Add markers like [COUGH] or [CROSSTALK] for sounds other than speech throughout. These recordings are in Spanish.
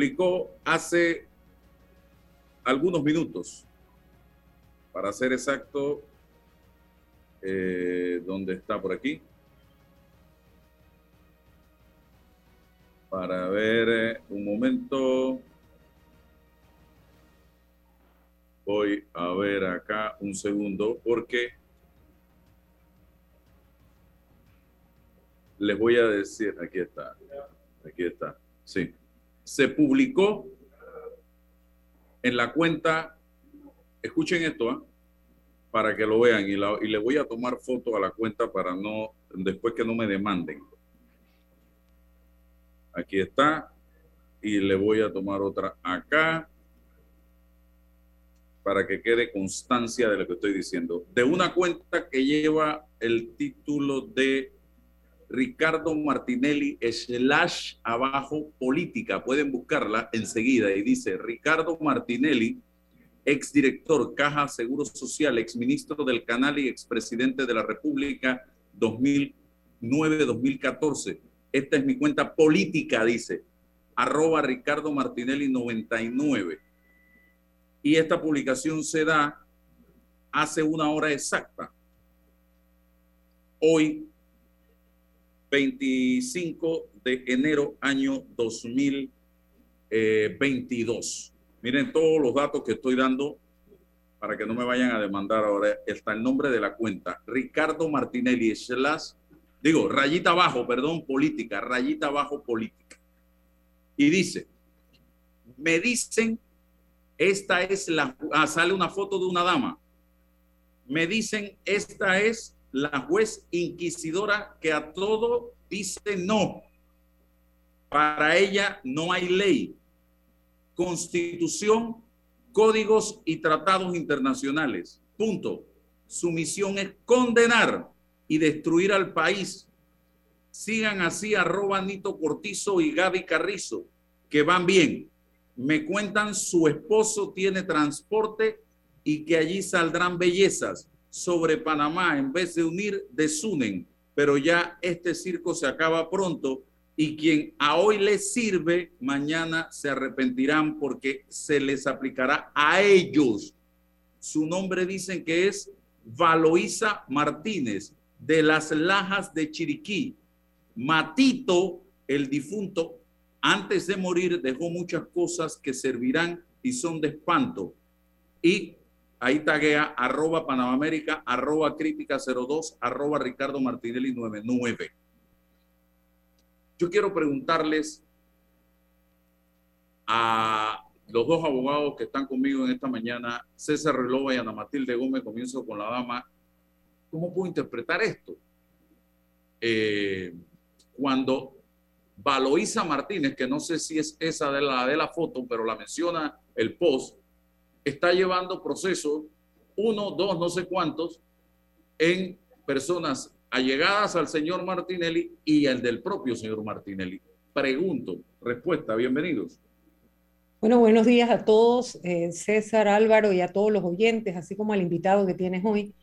publicó hace algunos minutos, para ser exacto, eh, ¿dónde está por aquí? Para ver eh, un momento. Voy a ver acá un segundo porque les voy a decir, aquí está, aquí está, sí. Se publicó en la cuenta, escuchen esto, ¿ah? para que lo vean y, y le voy a tomar foto a la cuenta para no, después que no me demanden. Aquí está. Y le voy a tomar otra acá para que quede constancia de lo que estoy diciendo. De una cuenta que lleva el título de Ricardo Martinelli slash abajo política. Pueden buscarla enseguida y dice Ricardo Martinelli, exdirector Caja Seguro Social, exministro del Canal y expresidente de la República 2009-2014. Esta es mi cuenta política, dice, arroba Ricardo Martinelli 99. Y esta publicación se da hace una hora exacta. Hoy, 25 de enero, año 2022. Miren todos los datos que estoy dando para que no me vayan a demandar ahora. Está el nombre de la cuenta, Ricardo Martinelli slash digo, rayita abajo, perdón, política, rayita abajo política. Y dice, me dicen, esta es la, ah, sale una foto de una dama, me dicen, esta es la juez inquisidora que a todo dice no. Para ella no hay ley, constitución, códigos y tratados internacionales. Punto. Su misión es condenar y destruir al país. Sigan así arroba Nito Cortizo y Gaby Carrizo, que van bien. Me cuentan su esposo tiene transporte y que allí saldrán bellezas sobre Panamá. En vez de unir, desunen. Pero ya este circo se acaba pronto y quien a hoy les sirve, mañana se arrepentirán porque se les aplicará a ellos. Su nombre dicen que es Valoisa Martínez de las lajas de Chiriquí. Matito, el difunto, antes de morir dejó muchas cosas que servirán y son de espanto. Y ahí taguea arroba Panamamérica, arroba crítica 02, arroba Ricardo Martinelli 99. Yo quiero preguntarles a los dos abogados que están conmigo en esta mañana, César Relova y Ana Matilde Gómez, comienzo con la dama, ¿Cómo puedo interpretar esto? Eh, cuando Valoisa Martínez, que no sé si es esa de la, de la foto, pero la menciona el post, está llevando procesos, uno, dos, no sé cuántos, en personas allegadas al señor Martinelli y el del propio señor Martinelli. Pregunto, respuesta, bienvenidos. Bueno, buenos días a todos, eh, César, Álvaro y a todos los oyentes, así como al invitado que tienes hoy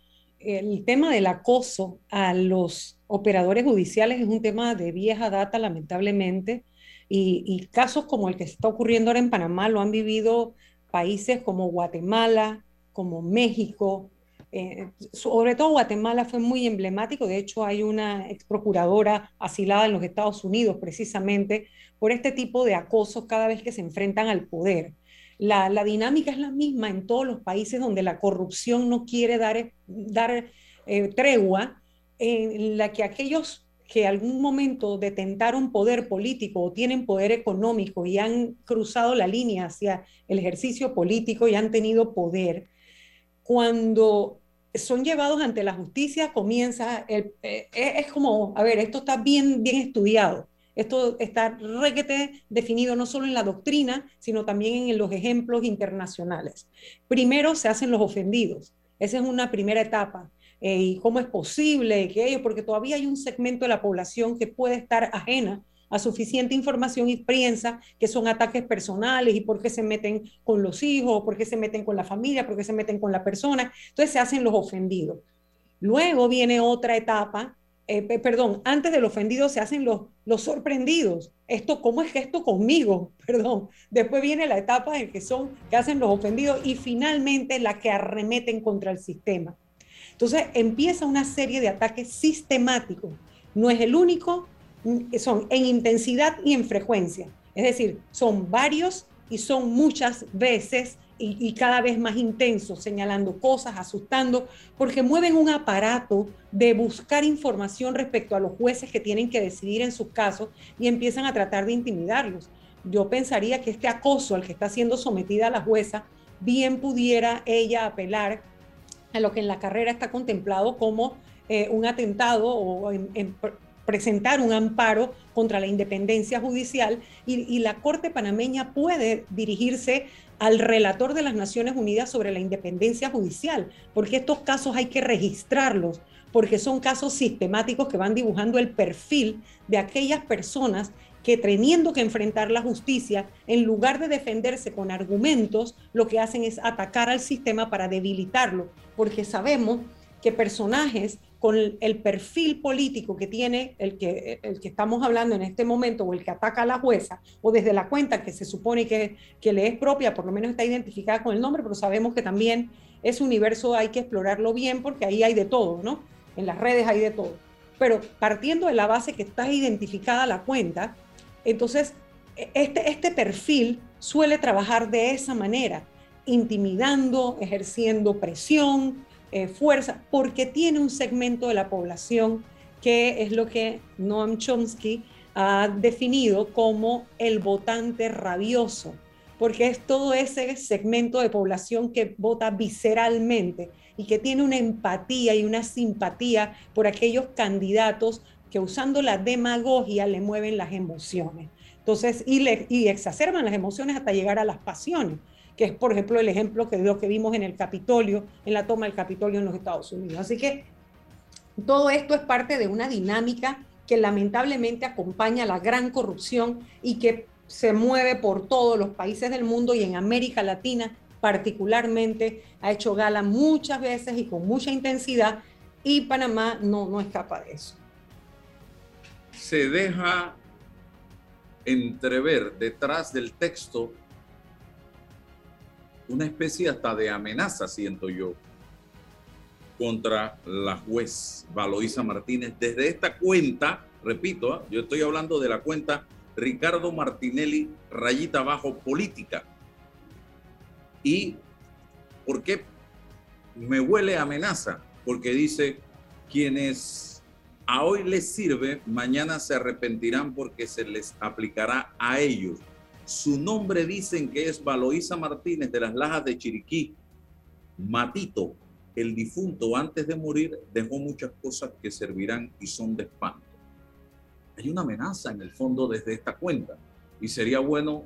el tema del acoso a los operadores judiciales es un tema de vieja data, lamentablemente, y, casos como el que está ocurriendo ahora en Panamá lo han vivido países como Guatemala, como México. Eh, sobre todo Guatemala fue muy emblemático, de hecho hay una ex procuradora asilada en los Estados Unidos precisamente por este tipo de acoso cada vez que se enfrentan al poder. La, dinámica es la misma en todos los países donde la corrupción no quiere dar, dar eh, tregua, en la que aquellos que algún momento detentaron poder político o tienen poder económico y han cruzado la línea hacia el ejercicio político y han tenido poder, cuando son llevados ante la justicia comienza, el, eh, es como, a ver, esto está bien, bien estudiado esto está requete definido no solo en la doctrina, sino también en los ejemplos internacionales. Primero se hacen los ofendidos. Esa es una primera etapa. Eh, ¿Y cómo es posible que ellos, porque todavía hay un segmento de la población que puede estar ajena a suficiente información y piensa que son ataques personales y por qué se meten con los hijos, por qué se meten con la familia, por qué se meten con la persona. Entonces se hacen los ofendidos. Luego viene otra etapa eh, perdón, antes del ofendido se hacen los, los sorprendidos. Esto, ¿cómo es que esto conmigo? [LAUGHS] Perdón. Después viene la etapa en que son, que hacen los ofendidos y finalmente la que arremeten contra el sistema. Entonces empieza una serie de ataques sistemáticos. No es el único, son en intensidad y en frecuencia. Es decir, son varios y son muchas veces y, cada vez más intensos, señalando cosas, asustando, porque mueven un aparato de buscar información respecto a los jueces que tienen que decidir en sus casos y empiezan a tratar de intimidarlos. Yo pensaría que este acoso al que está siendo sometida la jueza, bien pudiera ella apelar a lo que en la carrera está contemplado como eh, un atentado o presentar un amparo contra la independencia judicial y, la Corte panameña puede dirigirse al relator de las Naciones Unidas sobre la independencia judicial, porque estos casos hay que registrarlos, porque son casos sistemáticos que van dibujando el perfil de aquellas personas que teniendo que enfrentar la justicia, en lugar de defenderse con argumentos, lo que hacen es atacar al sistema para debilitarlo, porque sabemos que personajes con el perfil político que tiene el que, el que estamos hablando en este momento o el que ataca a la jueza o desde la cuenta que se supone que, que le es propia, por lo menos está identificada con el nombre, pero sabemos que también ese universo hay que explorarlo bien porque ahí hay de todo, ¿no? En las redes hay de todo. Pero partiendo de la base que está identificada la cuenta, entonces este, este perfil suele trabajar de esa manera, intimidando, ejerciendo presión, eh, fuerza, porque tiene un segmento de la población que es lo que Noam Chomsky ha definido como el votante rabioso, porque es todo ese segmento de población que vota visceralmente y que tiene una empatía y una simpatía por aquellos candidatos que usando la demagogia le mueven las emociones. Entonces, y, le, y exacerban las emociones hasta llegar a las pasiones que es, por ejemplo, el ejemplo que, lo que vimos en el Capitolio, en la toma del Capitolio en los Estados Unidos. Así que todo esto es parte de una dinámica que lamentablemente acompaña la gran corrupción y que se mueve por todos los países del mundo y en América Latina particularmente ha hecho gala muchas veces y con mucha intensidad y Panamá no, no escapa de eso. Se deja entrever detrás del texto una especie hasta de amenaza, siento yo, contra la juez Valoisa Martínez. Desde esta cuenta, repito, ¿ah? yo estoy hablando de la cuenta Ricardo Martinelli, rayita abajo, política. ¿Y por qué me huele amenaza? Porque dice, quienes a hoy les sirve, mañana se arrepentirán porque se les aplicará a ellos. Su nombre dicen que es Valoisa Martínez de las Lajas de Chiriquí. Matito, el difunto, antes de morir, dejó muchas cosas que servirán y son de espanto. Hay una amenaza en el fondo desde esta cuenta y sería bueno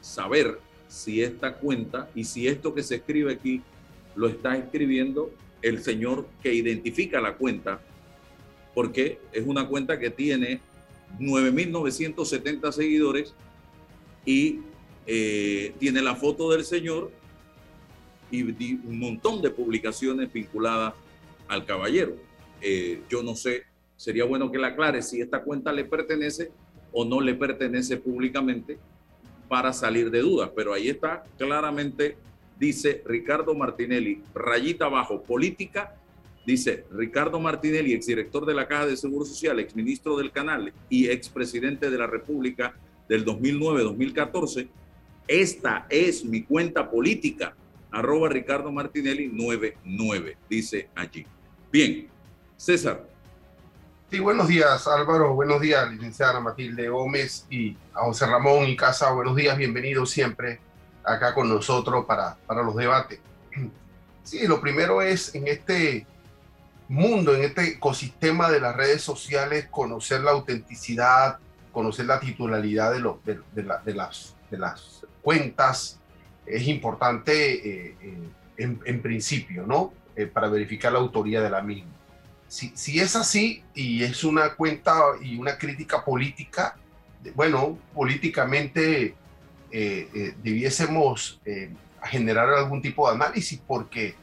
saber si esta cuenta y si esto que se escribe aquí lo está escribiendo el señor que identifica la cuenta, porque es una cuenta que tiene 9.970 seguidores y eh, tiene la foto del señor y, un montón de publicaciones vinculadas al caballero. Eh, yo no sé, sería bueno que le aclare si esta cuenta le pertenece o no le pertenece públicamente para salir de dudas, pero ahí está claramente, dice Ricardo Martinelli, rayita abajo, política Dice Ricardo Martinelli, exdirector de la Caja de Seguro Social, exministro del Canal y expresidente de la República del 2009-2014. Esta es mi cuenta política, arroba Ricardo Martinelli 99, dice allí. Bien, César. Sí, buenos días Álvaro, buenos días licenciada Matilde Gómez y a José Ramón y Casa, buenos días, bienvenidos siempre acá con nosotros para, para los debates. Sí, lo primero es en este mundo, en este ecosistema de las redes sociales, conocer la autenticidad, conocer la titularidad de, de, las, de las cuentas, es importante eh, eh, en, principio, ¿no? Eh, para verificar la autoría de la misma. Si, si, es así y es una cuenta y una crítica política, bueno, políticamente debiésemos generar algún tipo de análisis porque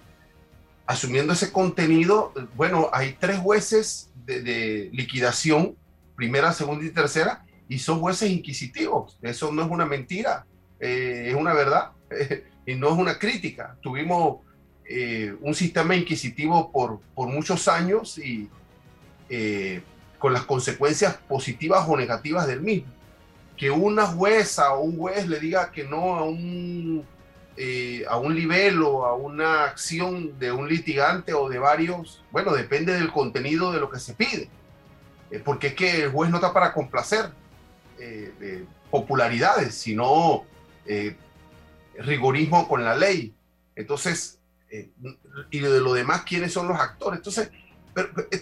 asumiendo ese contenido, bueno, hay tres jueces de, liquidación, primera, segunda y tercera, y son jueces inquisitivos. Eso no es una mentira, eh, es una verdad [LAUGHS] y no es una crítica. Tuvimos eh, un sistema inquisitivo por, por muchos años y eh, con las consecuencias positivas o negativas del mismo. Que una jueza o un juez le diga que no a un eh, a un nivel o a una acción de un litigante o de varios, bueno, depende del contenido de lo que se pide. Eh, porque es que el juez no está para complacer eh, popularidades, sino rigorismo con la ley. Entonces, y de lo demás, ¿quiénes son los actores? Entonces,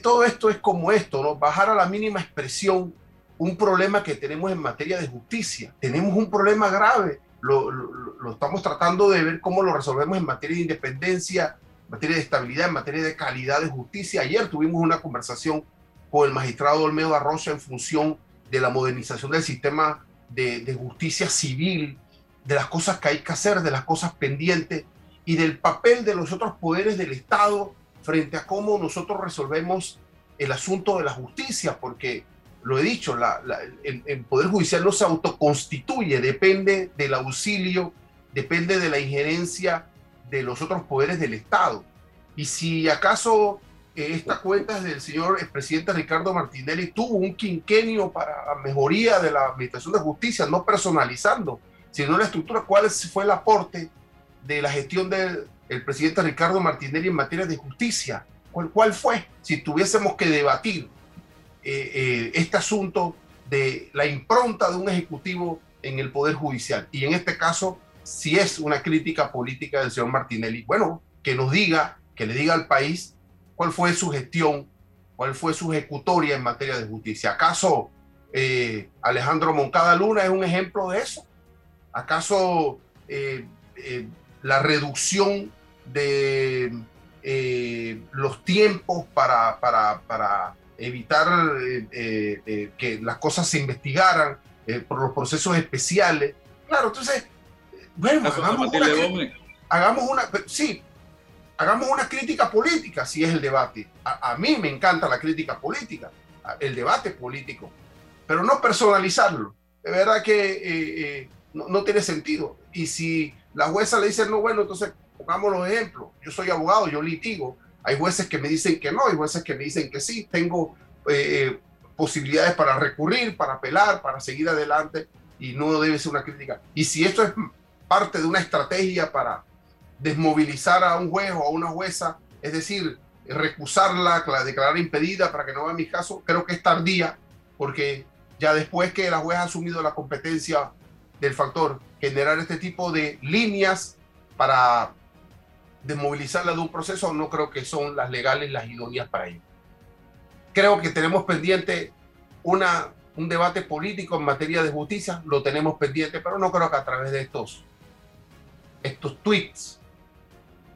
todo esto es como esto, ¿no? Bajar a la mínima expresión un problema que tenemos en materia de justicia. Tenemos un problema grave lo, estamos tratando de ver cómo lo resolvemos en materia de independencia, en materia de estabilidad, en materia de calidad de justicia. Ayer tuvimos una conversación con el magistrado Olmedo Arroyo en función de la modernización del sistema de, de justicia civil, de las cosas que hay que hacer, de las cosas pendientes y del papel de los otros poderes del Estado frente a cómo nosotros resolvemos el asunto de la justicia, porque lo he dicho, el, Poder Judicial no se autoconstituye, depende del auxilio, depende de la injerencia de los otros poderes del Estado. Y si acaso eh, esta cuenta del señor expresidente Ricardo Martinelli tuvo un quinquenio para la mejoría de la Administración de Justicia, no personalizando, sino la estructura, ¿cuál fue el aporte de la gestión del presidente Ricardo Martinelli en materia de justicia? ¿Cuál, ¿Cuál fue? Si tuviésemos que debatir eh, eh, este asunto de la impronta de un ejecutivo en el Poder Judicial. Y en este caso, si es una crítica política del señor Martinelli, bueno, que nos diga, que le diga al país cuál fue su gestión, cuál fue su ejecutoria en materia de justicia. ¿Acaso eh, Alejandro Moncada Luna es un ejemplo de eso? ¿Acaso la reducción de los tiempos para, para, para evitar eh, eh, eh, que las cosas se investigaran por los procesos especiales. Claro, entonces, bueno, hagamos una, hagamos una, sí, hagamos una crítica política si es el debate. A, mí me encanta la crítica política, el debate político, pero no personalizarlo. De verdad que no, no, tiene sentido. Y si la jueza le dice no, bueno, entonces pongamos los ejemplos. Yo soy abogado, yo litigo hay jueces que me dicen que no, hay jueces que me dicen que sí. Tengo eh, posibilidades para recurrir, para apelar, para seguir adelante y no debe ser una crítica. Y si esto es parte de una estrategia para desmovilizar a un juez o a una jueza, es decir, recusarla, declarar impedida para que no vea mi caso, creo que es tardía, porque ya después que la juez ha asumido la competencia del factor, generar este tipo de líneas para desmovilizarla de un proceso, no creo que son las legales las idóneas para ello. Creo que tenemos pendiente una, un debate político en materia de justicia, lo tenemos pendiente, pero no creo que a través de estos, estos tweets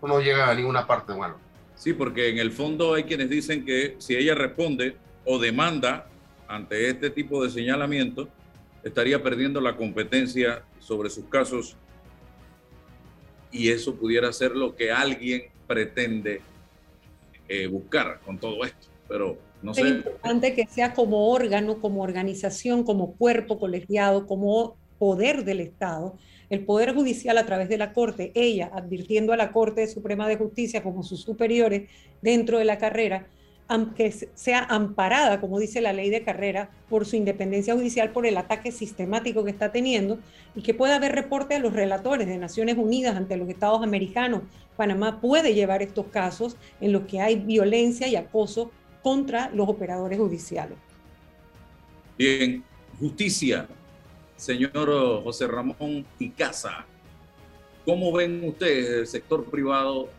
no llega a ninguna parte, malo. Sí, porque en el fondo hay quienes dicen que si ella responde o demanda ante este tipo de señalamiento, estaría perdiendo la competencia sobre sus casos y eso pudiera ser lo que alguien pretende eh, buscar con todo esto. Pero no sé. Es importante que sea como órgano, como organización, como cuerpo colegiado, como poder del Estado, el Poder Judicial a través de la Corte, ella advirtiendo a la Corte Suprema de Justicia como sus superiores dentro de la carrera, aunque sea amparada, como dice la ley de carrera, por su independencia judicial, por el ataque sistemático que está teniendo, y que pueda haber reporte a los relatores de Naciones Unidas ante los Estados americanos. Panamá puede llevar estos casos en los que hay violencia y acoso contra los operadores judiciales. Bien, justicia, señor José Ramón Icaza. ¿Cómo ven ustedes el sector privado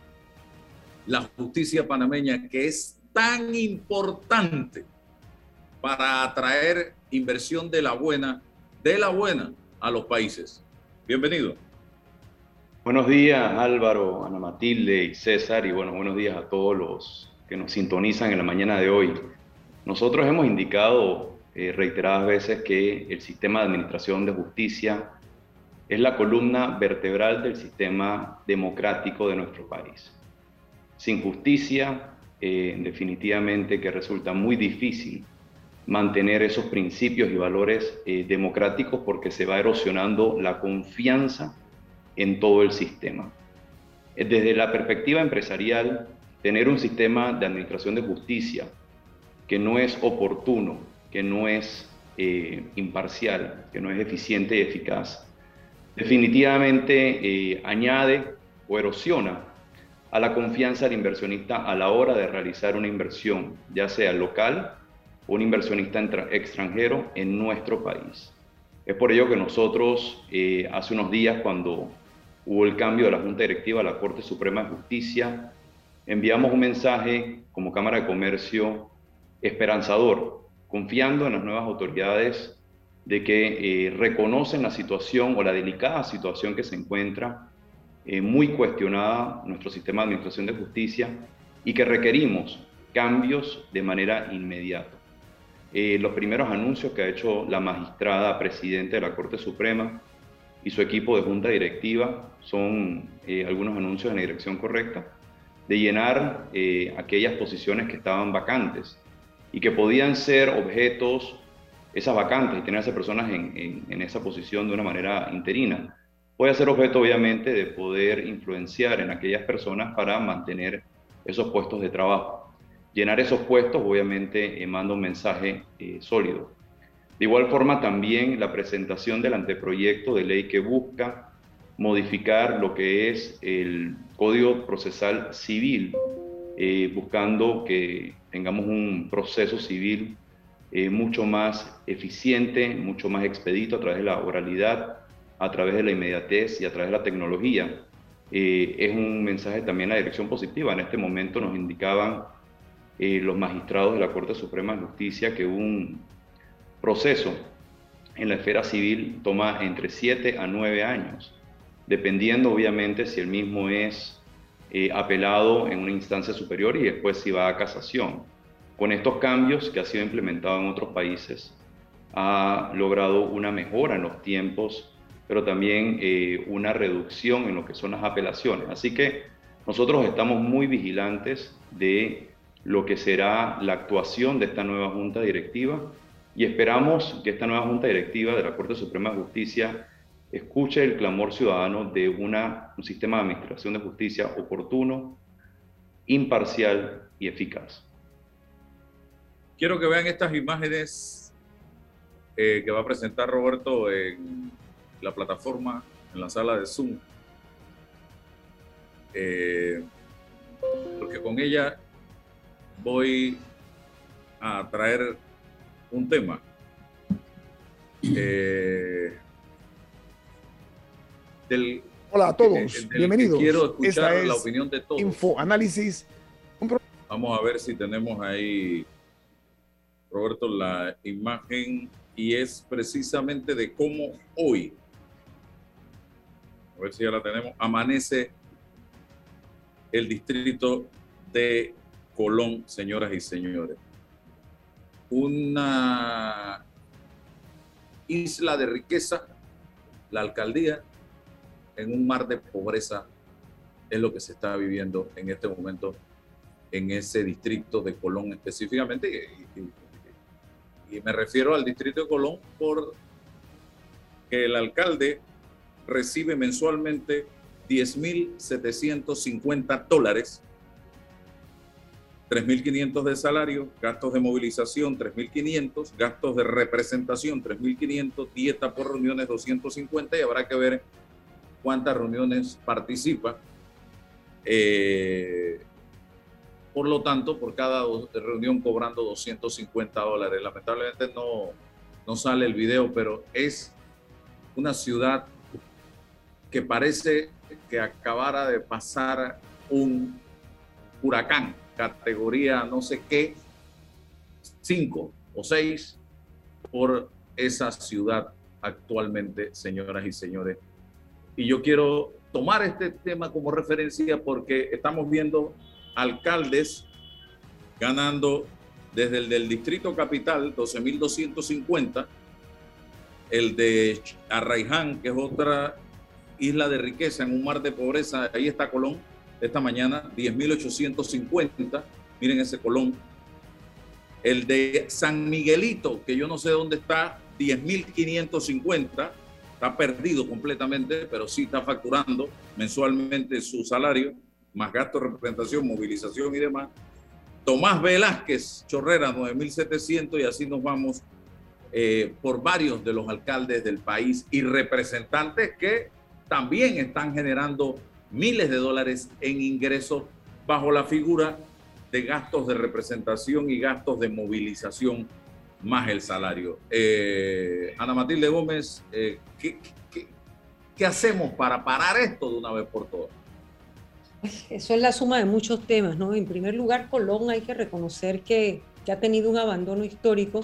la justicia panameña que es tan importante para atraer inversión de la buena, de la buena a los países. Bienvenido. Buenos días Álvaro, Ana Matilde y César y bueno, buenos días a todos los que nos sintonizan en la mañana de hoy. Nosotros hemos indicado eh, reiteradas veces que el sistema de administración de justicia es la columna vertebral del sistema democrático de nuestro país. Sin justicia, eh, definitivamente que resulta muy difícil mantener esos principios y valores eh, democráticos porque se va erosionando la confianza en todo el sistema. Desde la perspectiva empresarial, tener un sistema de administración de justicia que no es oportuno, que no es eh, imparcial, que no es eficiente y eficaz, definitivamente eh, añade o erosiona a la confianza del inversionista a la hora de realizar una inversión, ya sea local o un inversionista extranjero en nuestro país. Es por ello que nosotros eh, hace unos días, cuando hubo el cambio de la Junta Directiva a la Corte Suprema de Justicia, enviamos un mensaje como Cámara de Comercio esperanzador, confiando en las nuevas autoridades de que eh, reconocen la situación o la delicada situación que se encuentra eh, muy cuestionada nuestro sistema de administración de justicia y que requerimos cambios de manera inmediata. Eh, los primeros anuncios que ha hecho la magistrada presidenta de la Corte Suprema y su equipo de junta directiva son algunos anuncios en la dirección correcta de llenar aquellas posiciones que estaban vacantes y que podían ser objetos, esas vacantes y tener a esas personas en, en, esa posición de una manera interina, puede ser objeto obviamente de poder influenciar en aquellas personas para mantener esos puestos de trabajo. Llenar esos puestos obviamente eh, manda un mensaje eh, sólido. De igual forma también la presentación del anteproyecto de ley que busca modificar lo que es el Código Procesal Civil, eh, buscando que tengamos un proceso civil eh, mucho más eficiente, mucho más expedito a través de la oralidad, a través de la inmediatez y a través de la tecnología. Eh, es un mensaje también a la dirección positiva. En este momento nos indicaban eh, los magistrados de la Corte Suprema de Justicia que un proceso en la esfera civil toma entre 7 a 9 años, dependiendo obviamente si el mismo es eh, apelado en una instancia superior y después si va a casación. Con estos cambios que ha sido implementado en otros países, ha logrado una mejora en los tiempos, pero también eh, una reducción en lo que son las apelaciones. Así que nosotros estamos muy vigilantes de lo que será la actuación de esta nueva Junta Directiva y esperamos que esta nueva Junta Directiva de la Corte Suprema de Justicia escuche el clamor ciudadano de una, un sistema de administración de justicia oportuno, imparcial y eficaz. Quiero que vean estas imágenes eh, que va a presentar Roberto en la plataforma, en la sala de Zoom. Eh, porque con ella voy a traer un tema. Eh, Hola a todos, bienvenidos. Quiero escuchar la opinión de todos. Info Análisis. Vamos a ver si tenemos ahí, Roberto, la imagen y es precisamente de cómo hoy, a ver si ya la tenemos, amanece el distrito de Colón, señoras y señores. Una isla de riqueza, la alcaldía en un mar de pobreza es lo que se está viviendo en este momento en ese distrito de Colón específicamente. Y, me refiero al distrito de Colón por que el alcalde recibe mensualmente 10.750 dólares, 3.500 de salario, gastos de movilización 3.500, gastos de representación 3.500, dieta por reuniones 250 y habrá que ver cuántas reuniones participa. Eh, por lo tanto, por cada reunión cobrando 250 dólares. Lamentablemente no, no sale el video, pero es una ciudad que parece que acabara de pasar un huracán, categoría no sé qué, 5 o 6, por esa ciudad actualmente, señoras y señores. Y yo quiero tomar este tema como referencia porque estamos viendo alcaldes ganando desde el del Distrito Capital, 12.250, el de Arraiján, que es otra isla de riqueza en un mar de pobreza, ahí está Colón, esta mañana, 10.850. Miren ese Colón. El de San Miguelito, que yo no sé dónde está, 10.550. Está perdido completamente, pero sí está facturando mensualmente su salario, más gasto de representación, movilización y demás. Tomás Velázquez, Chorrera, 9.700 y así nos vamos eh, por varios de los alcaldes del país y representantes que también están generando miles de dólares en ingresos bajo la figura de gastos de representación y gastos de movilización más el salario. Eh, Ana Matilde Gómez, eh, ¿qué, hacemos para parar esto de una vez por todas? Eso es la suma de muchos temas, ¿no? En primer lugar, Colón hay que reconocer que, que ha tenido un abandono histórico,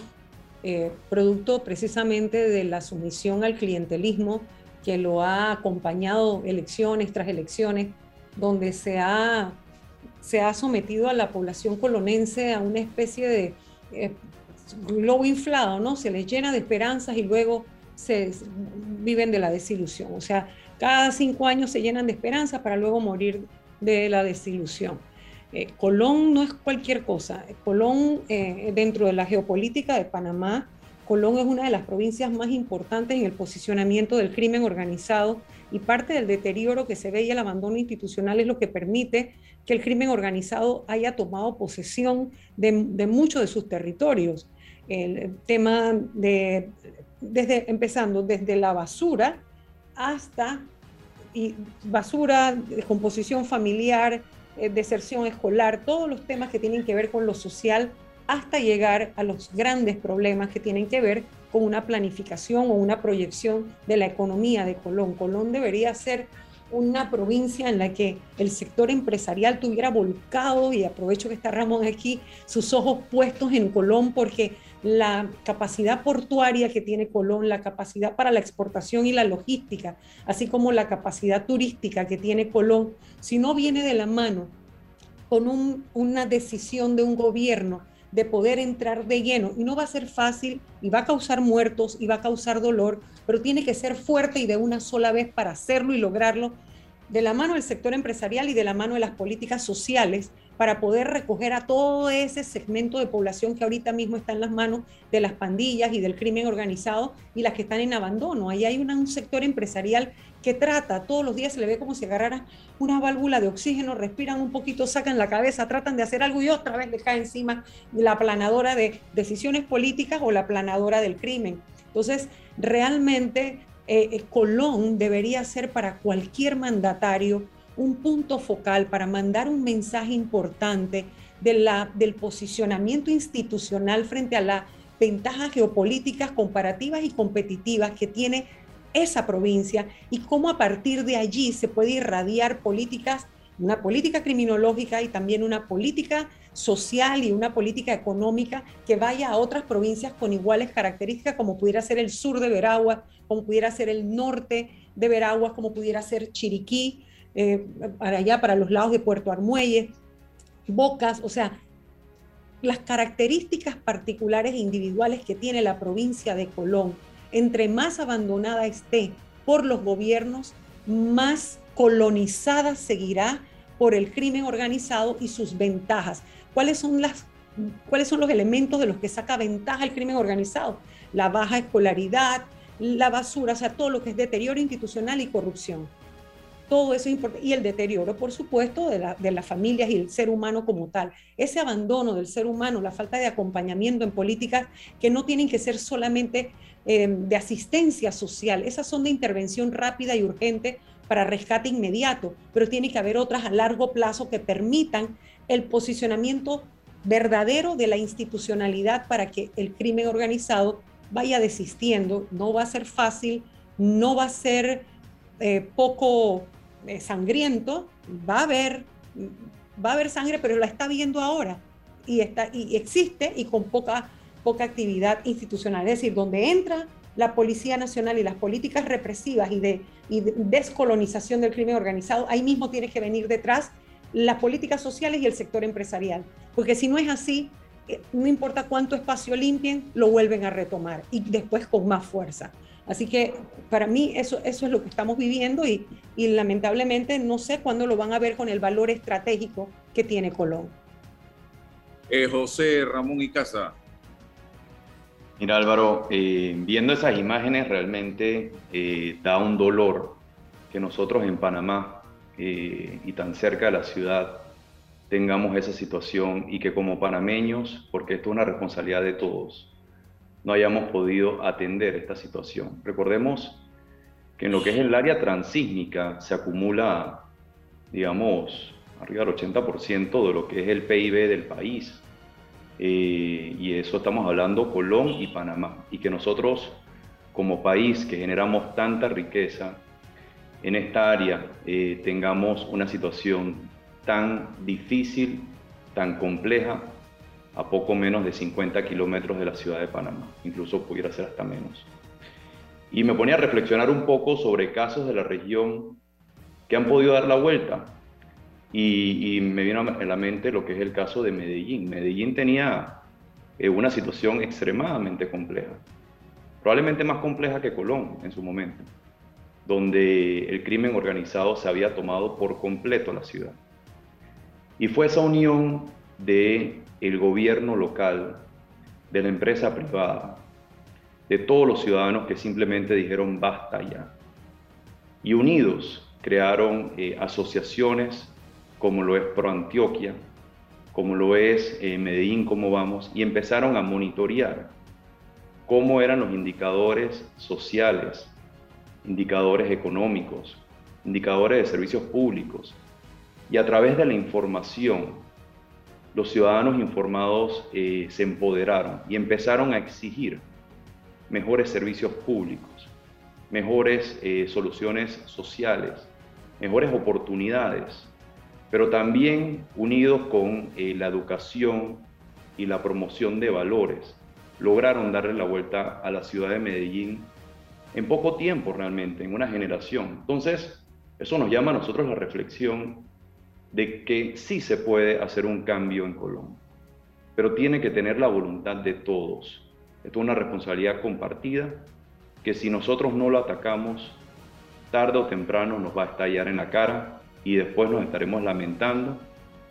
eh, producto precisamente de la sumisión al clientelismo que lo ha acompañado elecciones tras elecciones, donde se ha, se ha sometido a la población colonense a una especie de eh, globo inflado, ¿no? Se les llena de esperanzas y luego se viven de la desilusión. O sea, cada cinco años se llenan de esperanzas para luego morir de la desilusión. Eh, Colón no es cualquier cosa. Colón, eh, dentro de la geopolítica de Panamá, Colón es una de las provincias más importantes en el posicionamiento del crimen organizado y parte del deterioro que se ve y el abandono institucional es lo que permite que el crimen organizado haya tomado posesión de, muchos de sus territorios. El tema de, desde, empezando desde la basura hasta y basura, composición familiar, eh, deserción escolar, todos los temas que tienen que ver con lo social hasta llegar a los grandes problemas que tienen que ver con una planificación o una proyección de la economía de Colón. Colón debería ser una provincia en la que el sector empresarial tuviera volcado, y aprovecho que está Ramón aquí, sus ojos puestos en Colón, porque la capacidad portuaria que tiene Colón, la capacidad para la exportación y la logística, así como la capacidad turística que tiene Colón, si no viene de la mano con una decisión de un gobierno de poder entrar de lleno. Y no va a ser fácil y va a causar muertos y va a causar dolor, pero tiene que ser fuerte y de una sola vez para hacerlo y lograrlo de la mano del sector empresarial y de la mano de las políticas sociales para poder recoger a todo ese segmento de población que ahorita mismo está en las manos de las pandillas y del crimen organizado y las que están en abandono. Ahí hay un sector empresarial que trata, todos los días se le ve como si agarrara una válvula de oxígeno, respiran un poquito, sacan la cabeza, tratan de hacer algo y otra vez le cae encima la planadora de decisiones políticas o la planadora del crimen. Entonces, realmente eh, eh, Colón debería ser para cualquier mandatario un punto focal para mandar un mensaje importante de la, del posicionamiento institucional frente a las ventajas geopolíticas comparativas y competitivas que tiene esa provincia y cómo a partir de allí se puede irradiar políticas, una política criminológica y también una política social y una política económica que vaya a otras provincias con iguales características, como pudiera ser el sur de Veraguas, como pudiera ser el norte de Veraguas, como pudiera ser Chiriquí, eh, para allá, para los lados de Puerto Armuelles, Bocas, o sea, las características particulares e individuales que tiene la provincia de Colón entre más abandonada esté por los gobiernos, más colonizada seguirá por el crimen organizado y sus ventajas. ¿Cuáles son, las, ¿Cuáles son los elementos de los que saca ventaja el crimen organizado? La baja escolaridad, la basura, o sea, todo lo que es deterioro institucional y corrupción. Todo eso es importante. Y el deterioro, por supuesto, de, la, de las familias y el ser humano como tal. Ese abandono del ser humano, la falta de acompañamiento en políticas que no tienen que ser solamente eh, de asistencia social. Esas son de intervención rápida y urgente para rescate inmediato, pero tiene que haber otras a largo plazo que permitan el posicionamiento verdadero de la institucionalidad para que el crimen organizado vaya desistiendo. No va a ser fácil, no va a ser eh, poco sangriento, va a haber va a haber sangre, pero la está viendo ahora. Y está y existe y con poca poca actividad institucional, es decir, donde entra la Policía Nacional y las políticas represivas y de, descolonización del crimen organizado, ahí mismo tiene que venir detrás las políticas sociales y el sector empresarial, porque si no es así, eh, no importa cuánto espacio limpien, lo vuelven a retomar. Y después con más fuerza. Así que para mí eso, eso es lo que estamos viviendo y, y lamentablemente no sé cuándo lo van a ver con el valor estratégico que tiene Colón. Eh, José Ramón y Casa. Mira Álvaro, eh, viendo esas imágenes realmente eh, da un dolor que nosotros en Panamá y tan cerca de la ciudad tengamos esa situación y que como panameños, porque esto es una responsabilidad de todos, no hayamos podido atender esta situación. Recordemos que en lo que es el área transísmica se acumula, digamos, arriba del 80% de lo que es el PIB del país. Eh, y eso estamos hablando Colón y Panamá. Y que nosotros, como país que generamos tanta riqueza en esta área, eh, tengamos una situación tan difícil, tan compleja, a poco menos de 50 kilómetros de la ciudad de Panamá, incluso pudiera ser hasta menos. Y me ponía a reflexionar un poco sobre casos de la región que han podido dar la vuelta. Y, me vino a la mente lo que es el caso de Medellín. Medellín tenía eh, una situación extremadamente compleja, probablemente más compleja que Colón en su momento, donde el crimen organizado se había tomado por completo la ciudad. Y fue esa unión de el gobierno local, de la empresa privada, de todos los ciudadanos que simplemente dijeron basta ya. Y unidos crearon eh, asociaciones como lo es Pro Antioquia, como lo es eh, Medellín, como vamos, y empezaron a monitorear cómo eran los indicadores sociales, indicadores económicos, indicadores de servicios públicos. Y a través de la información los ciudadanos informados eh, se empoderaron y empezaron a exigir mejores servicios públicos, mejores eh, soluciones sociales, mejores oportunidades, pero también unidos con eh, la educación y la promoción de valores, lograron darle la vuelta a la ciudad de Medellín en poco tiempo realmente, en una generación. Entonces, eso nos llama a nosotros la reflexión de que sí se puede hacer un cambio en Colombia, pero tiene que tener la voluntad de todos. Esto es una responsabilidad compartida que si nosotros no lo atacamos, tarde o temprano nos va a estallar en la cara y después nos estaremos lamentando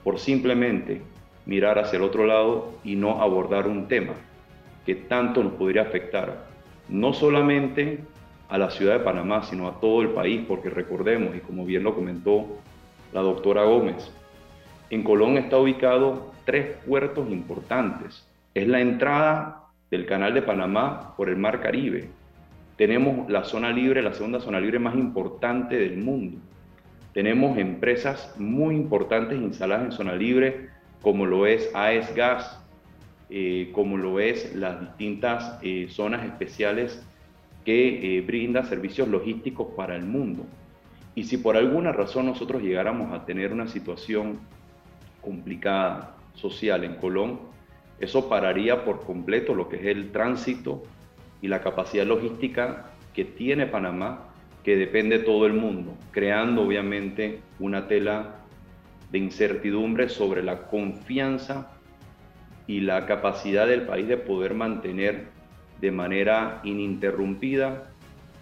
por simplemente mirar hacia el otro lado y no abordar un tema que tanto nos podría afectar, no solamente a la ciudad de Panamá, sino a todo el país, porque recordemos, y como bien lo comentó la doctora Gómez. En Colón está ubicado tres puertos importantes. Es la entrada del Canal de Panamá por el Mar Caribe. Tenemos la zona libre, la segunda zona libre más importante del mundo. Tenemos empresas muy importantes instaladas en zona libre, como lo es AES Gas, eh, como lo es las distintas eh, zonas especiales que eh, brindan servicios logísticos para el mundo. Y si por alguna razón nosotros llegáramos a tener una situación complicada social en Colón, eso pararía por completo lo que es el tránsito y la capacidad logística que tiene Panamá, que depende de todo el mundo, creando obviamente una tela de incertidumbre sobre la confianza y la capacidad del país de poder mantener de manera ininterrumpida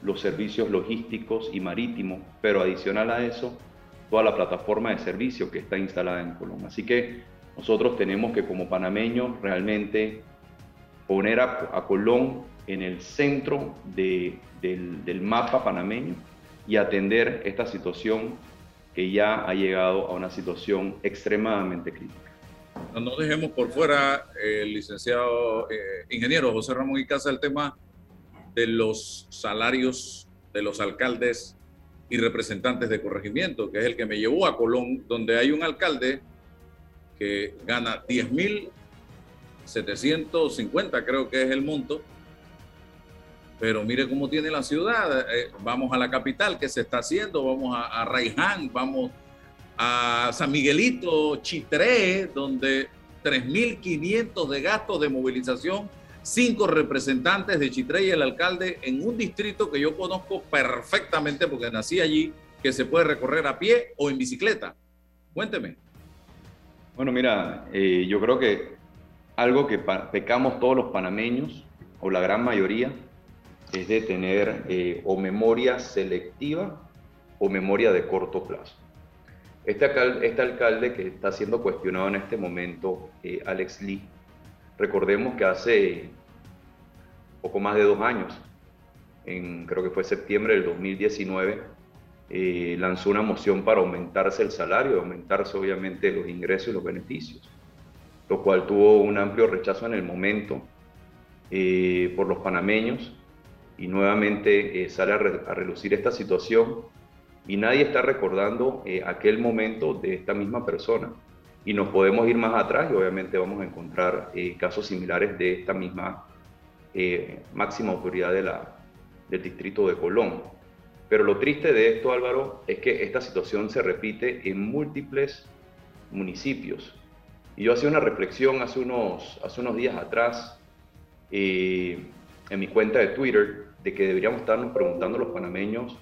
los servicios logísticos y marítimos, pero adicional a eso, toda la plataforma de servicio que está instalada en Colombia. Así que nosotros tenemos que como panameños realmente poner a, Colón en el centro del, mapa panameño y atender esta situación que ya ha llegado a una situación extremadamente crítica. No dejemos por fuera, el licenciado eh, ingeniero José Ramón y Casa, el tema de los salarios de los alcaldes y representantes de corregimiento, que es el que me llevó a Colón, donde hay un alcalde que gana 10.750, creo que es el monto, pero mire cómo tiene la ciudad. Eh, vamos a la capital, ¿qué se está haciendo? Vamos a, a Raiján, vamos a San Miguelito, Chitré, donde 3.500 de gastos de movilización cinco representantes de Chitré y el alcalde en un distrito que yo conozco perfectamente porque nací allí, que se puede recorrer a pie o en bicicleta. Cuénteme. Bueno, mira, eh, yo creo que algo que pecamos todos los panameños, o la gran mayoría, es de tener eh, o memoria selectiva o memoria de corto plazo. Este alcalde, este alcalde que está siendo cuestionado en este momento, eh, Alex Lee, recordemos que hace poco más de dos años, en, creo que fue septiembre del 2019, eh, lanzó una moción para aumentarse el salario, aumentarse obviamente los ingresos y los beneficios, lo cual tuvo un amplio rechazo en el momento eh, por los panameños y nuevamente eh, sale a, relucir esta situación y nadie está recordando aquel momento de esta misma persona. Y nos podemos ir más atrás y obviamente vamos a encontrar casos similares de esta misma máxima autoridad de la, del distrito de Colón. Pero lo triste de esto, Álvaro, es que esta situación se repite en múltiples municipios. Y yo hacía una reflexión hace unos, hace unos días atrás eh, en mi cuenta de Twitter de que deberíamos estarnos preguntando los panameños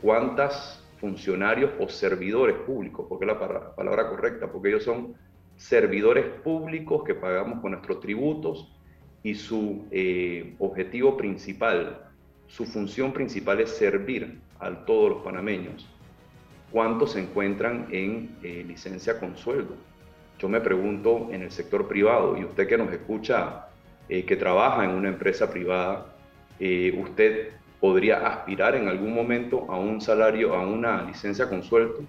cuántas funcionarios o servidores públicos, porque es la palabra correcta, porque ellos son servidores públicos que pagamos con nuestros tributos y su eh, objetivo principal su función principal es servir a todos los panameños. ¿Cuántos se encuentran en eh, licencia con sueldo? Yo me pregunto en el sector privado, y usted que nos escucha, eh, que trabaja en una empresa privada, eh, ¿usted podría aspirar en algún momento a un salario, a una licencia con sueldo?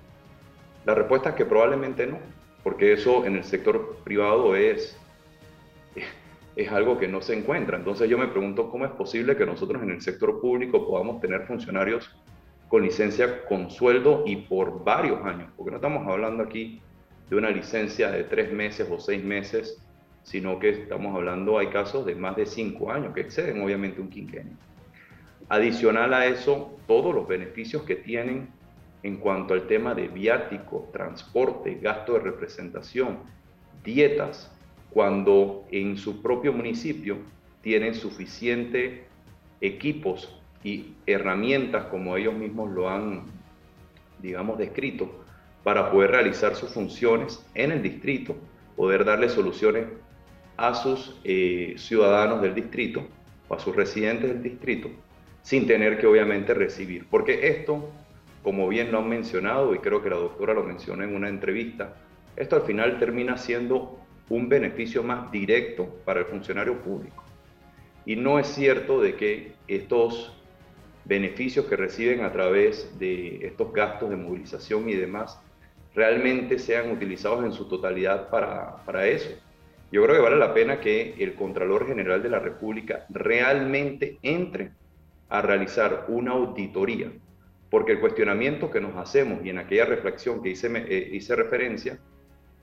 La respuesta es que probablemente no, porque eso en el sector privado es es algo que no se encuentra. Entonces yo me pregunto cómo es posible que nosotros en el sector público podamos tener funcionarios con licencia con sueldo y por varios años, porque no estamos hablando aquí de una licencia de tres meses o seis meses, sino que estamos hablando, hay casos de más de cinco años que exceden obviamente un quinquenio. Adicional a eso, todos los beneficios que tienen en cuanto al tema de viático, transporte, gasto de representación, dietas, cuando en su propio municipio tienen suficiente equipos y herramientas, como ellos mismos lo han, digamos, descrito, para poder realizar sus funciones en el distrito, poder darle soluciones a sus eh, ciudadanos del distrito o a sus residentes del distrito, sin tener que obviamente recibir. Porque esto, como bien lo han mencionado, y creo que la doctora lo mencionó en una entrevista, esto al final termina siendo un beneficio más directo para el funcionario público. Y no es cierto de que estos beneficios que reciben a través de estos gastos de movilización y demás realmente sean utilizados en su totalidad para, para eso. Yo creo que vale la pena que el Contralor General de la República realmente entre a realizar una auditoría, porque el cuestionamiento que nos hacemos y en aquella reflexión que hice, eh, hice referencia,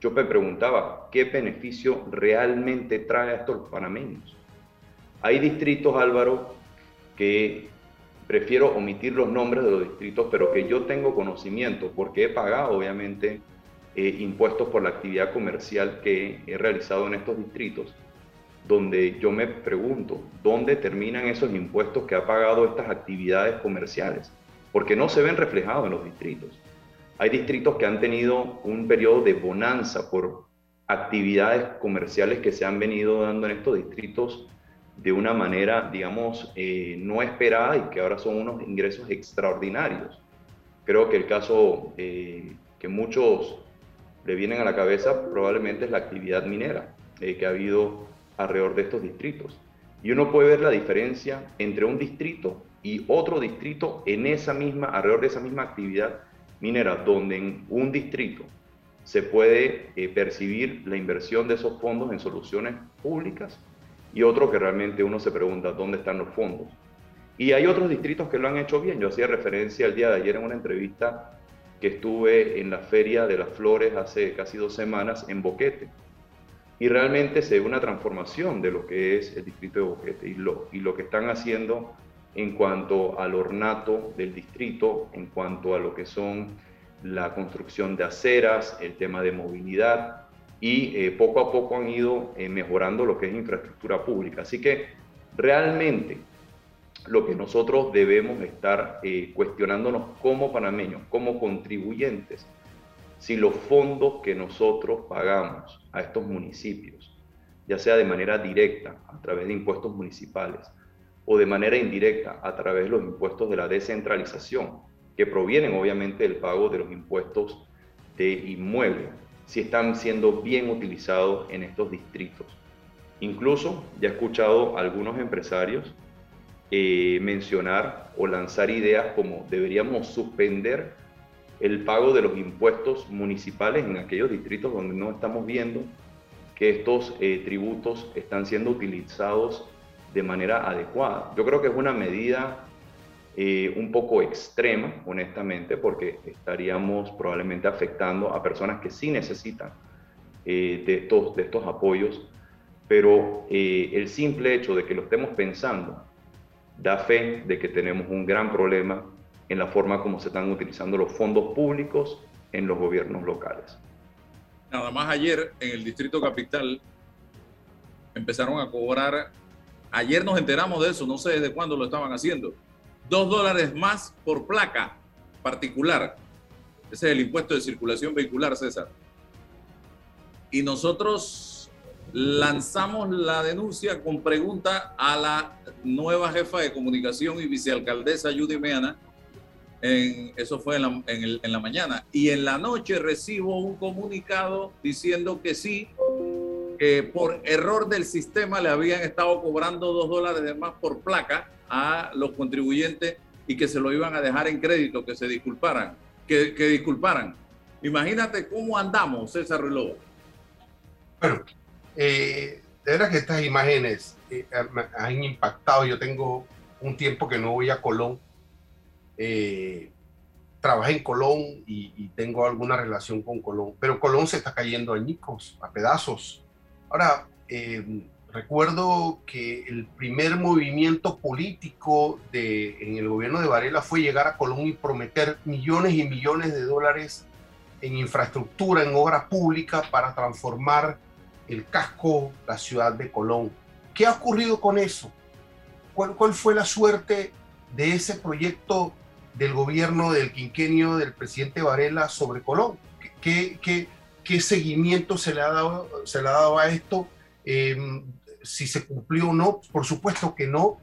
yo me preguntaba, ¿qué beneficio realmente trae a estos panameños? Hay distritos, Álvaro, que prefiero omitir los nombres de los distritos, pero que yo tengo conocimiento porque he pagado, obviamente, eh, impuestos por la actividad comercial que he realizado en estos distritos, donde yo me pregunto, ¿dónde terminan esos impuestos que ha pagado estas actividades comerciales? Porque no se ven reflejados en los distritos. Hay distritos que han tenido un periodo de bonanza por actividades comerciales que se han venido dando en estos distritos de una manera, digamos, eh, no esperada y que ahora son unos ingresos extraordinarios. Creo que el caso eh, que muchos le vienen a la cabeza probablemente es la actividad minera eh, que ha habido alrededor de estos distritos. Y uno puede ver la diferencia entre un distrito y otro distrito en esa misma, alrededor de esa misma actividad minera, donde en un distrito se puede eh, percibir la inversión de esos fondos en soluciones públicas y otro que realmente uno se pregunta dónde están los fondos. Y hay otros distritos que lo han hecho bien. Yo hacía referencia el día de ayer en una entrevista que estuve en la Feria de las Flores hace casi dos semanas en Boquete. Y realmente se ve una transformación de lo que es el distrito de Boquete y lo, y lo que están haciendo en cuanto al ornato del distrito, en cuanto a lo que son la construcción de aceras, el tema de movilidad y eh, poco a poco han ido eh, mejorando lo que es infraestructura pública. Así que realmente lo que nosotros debemos estar eh, cuestionándonos como panameños, como contribuyentes, si los fondos que nosotros pagamos a estos municipios, ya sea de manera directa, a través de impuestos municipales, o de manera indirecta a través de los impuestos de la descentralización, que provienen obviamente del pago de los impuestos de inmuebles, si están siendo bien utilizados en estos distritos. Incluso ya he escuchado a algunos empresarios eh, mencionar o lanzar ideas como deberíamos suspender el pago de los impuestos municipales en aquellos distritos donde no estamos viendo que estos eh, tributos están siendo utilizados de manera adecuada. Yo creo que es una medida eh, un poco extrema, honestamente, porque estaríamos probablemente afectando a personas que sí necesitan de, estos, de estos apoyos pero eh, el simple hecho de que lo estemos pensando da fe de que tenemos un gran problema en la forma como se están utilizando los fondos públicos en los gobiernos locales. Nada más ayer en el Distrito Capital empezaron a cobrar, ayer nos enteramos de eso, no sé desde cuándo lo estaban haciendo, dos dólares más por placa particular. Ese es el impuesto de circulación vehicular, César. Y nosotros lanzamos la denuncia con pregunta a la nueva jefa de comunicación y vicealcaldesa Judy Meana. Eso fue en la mañana. Y en la noche recibo un comunicado diciendo que sí, que por error del sistema le habían estado cobrando dos dólares de más por placa a los contribuyentes y que se lo iban a dejar en crédito, que se disculparan, que, que disculparan. Imagínate cómo andamos, César Reloj. Bueno, eh, de verdad que estas imágenes eh, me han impactado. Yo tengo un tiempo que no voy a Colón. Eh, trabajé en Colón y, tengo alguna relación con Colón, pero Colón se está cayendo a ñicos, a pedazos. Ahora, eh, recuerdo que el primer movimiento político de, en el gobierno de Varela fue llegar a Colón y prometer millones y millones de dólares en infraestructura, en obra pública para transformar el casco, la ciudad de Colón. ¿Qué ha ocurrido con eso? ¿Cuál, cuál fue la suerte de ese proyecto del gobierno del quinquenio del presidente Varela sobre Colón? ¿Qué, qué, qué seguimiento se le, ha dado, se le ha dado a esto? Em, si se cumplió o no, por supuesto que no.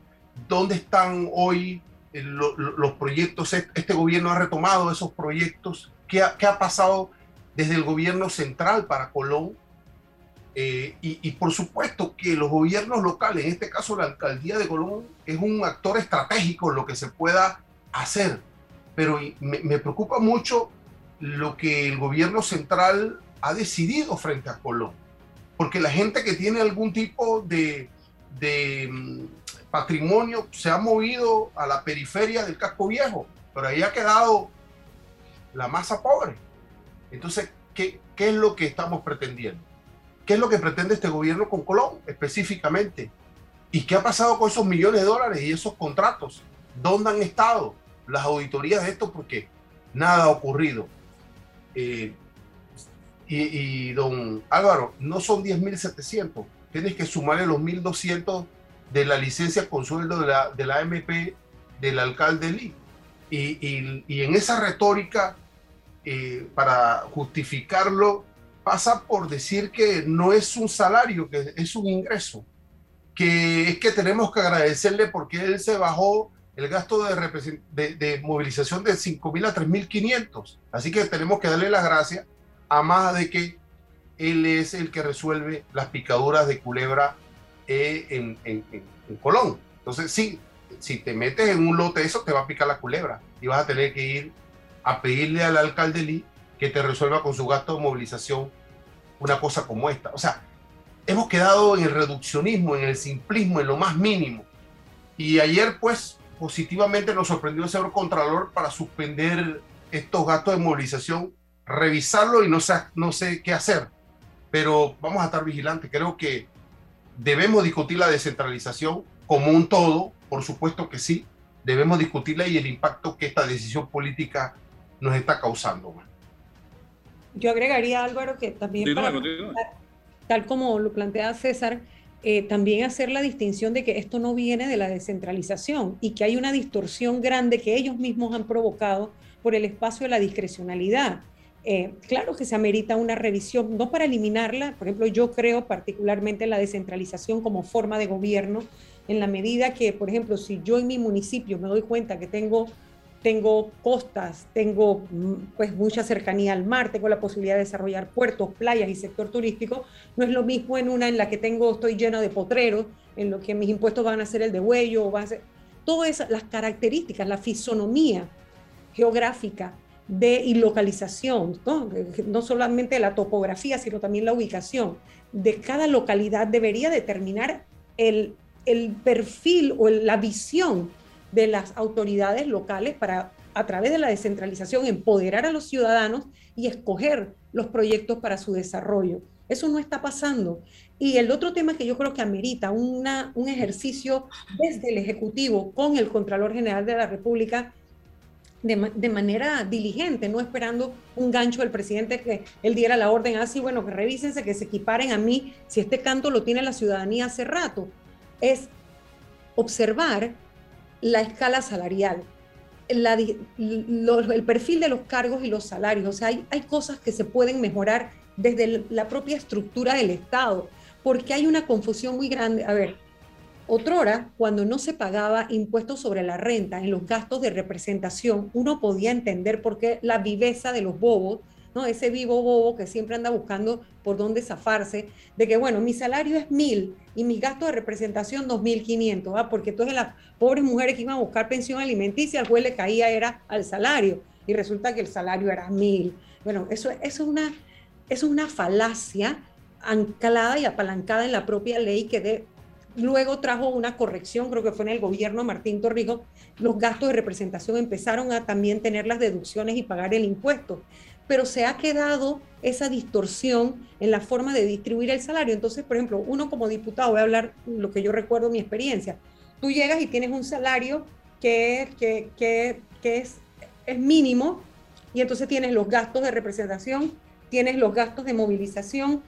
¿Dónde están hoy eh, los proyectos? Este gobierno ha retomado esos proyectos. ¿Qué ha, ¿Qué ha pasado desde el gobierno central para Colón? Eh, y, por supuesto que los gobiernos locales, en este caso la alcaldía de Colón, es un actor estratégico en lo que se pueda hacer. Pero me, preocupa mucho lo que el gobierno central ha decidido frente a Colón. Porque la gente que tiene algún tipo de, mm, patrimonio se ha movido a la periferia del casco viejo, pero ahí ha quedado la masa pobre. Entonces, ¿qué, qué es lo que estamos pretendiendo? ¿Qué es lo que pretende este gobierno con Colón específicamente? ¿Y qué ha pasado con esos millones de dólares y esos contratos? ¿Dónde han estado las auditorías de esto? Porque nada ha ocurrido. Eh, y, don Álvaro, no son 10.700, tienes que sumarle los 1.200 de la licencia con sueldo de la, de la AMP del alcalde Lee. Y, y, en esa retórica, eh, para justificarlo, pasa por decir que no es un salario, que es un ingreso, que es que tenemos que agradecerle porque él se bajó el gasto de, de, movilización de 5.000 a 3.500. Así que tenemos que darle las gracias a más de que él es el que resuelve las picaduras de culebra eh, en, en, en, Colón. Entonces, sí, si te metes en un lote eso, te va a picar la culebra y vas a tener que ir a pedirle al alcalde Lee que te resuelva con su gasto de movilización una cosa como esta. O sea, hemos quedado en el reduccionismo, en el simplismo, en lo más mínimo. Y ayer, pues, positivamente nos sorprendió el señor Contralor para suspender estos gastos de movilización, revisarlo y no sé, no sé qué hacer. Pero vamos a estar vigilantes. Creo que debemos discutir la descentralización como un todo, por supuesto que sí. Debemos discutirla y el impacto que esta decisión política nos está causando. Yo agregaría, Álvaro, que también, tal como lo plantea César, eh, también hacer la distinción de que esto no viene de la descentralización y que hay una distorsión grande que ellos mismos han provocado por el espacio de la discrecionalidad. Eh, claro que se amerita una revisión, no para eliminarla, por ejemplo, yo creo particularmente en la descentralización como forma de gobierno, en la medida que, por ejemplo, si yo en mi municipio me doy cuenta que tengo tengo costas, tengo mm, pues mucha cercanía al mar, tengo la posibilidad de desarrollar puertos, playas y sector turístico, no es lo mismo en una en la que tengo, estoy llena de potreros, en lo que mis impuestos van a ser el de huello, van a ser, todas las características, la fisonomía geográfica de y localización, ¿no? solamente la topografía, sino también la ubicación de cada localidad debería determinar el, el perfil o la visión de las autoridades locales para, a través de la descentralización, empoderar a los ciudadanos y escoger los proyectos para su desarrollo. Eso no está pasando. Y el otro tema que yo creo que amerita una, un ejercicio desde el Ejecutivo con el Contralor General de la República de, de, manera diligente, no esperando un gancho del presidente que él diera la orden así, ah, bueno, que revísense, que se equiparen a mí, si este canto lo tiene la ciudadanía hace rato. Es observar la escala salarial, el perfil de los cargos y los salarios. O sea, hay, hay cosas que se pueden mejorar desde la propia estructura del Estado, porque hay una confusión muy grande. A ver, otrora, cuando no se pagaba impuestos sobre la renta en los gastos de representación, uno podía entender por qué la viveza de los bobos ¿no? Ese vivo bobo que siempre anda buscando por dónde zafarse, de que, bueno, mi salario es mil y mis gastos de representación dos mil quinientos, ¿ah? porque entonces las pobres mujeres que iban a buscar pensión alimenticia, al juez le caía era al salario, y resulta que el salario era mil. Bueno, eso, eso, es, una, es una falacia anclada y apalancada en la propia ley que de, luego trajo una corrección, creo que fue en el gobierno Martín Torrijos, los gastos de representación empezaron a también tener las deducciones y pagar el impuesto. Pero se ha quedado esa distorsión en la forma de distribuir el salario. Entonces, por ejemplo, uno como diputado, voy a hablar lo que yo recuerdo mi experiencia, tú llegas y tienes un salario que, que, que, que es, es mínimo y entonces tienes los gastos de representación, tienes los gastos de movilización,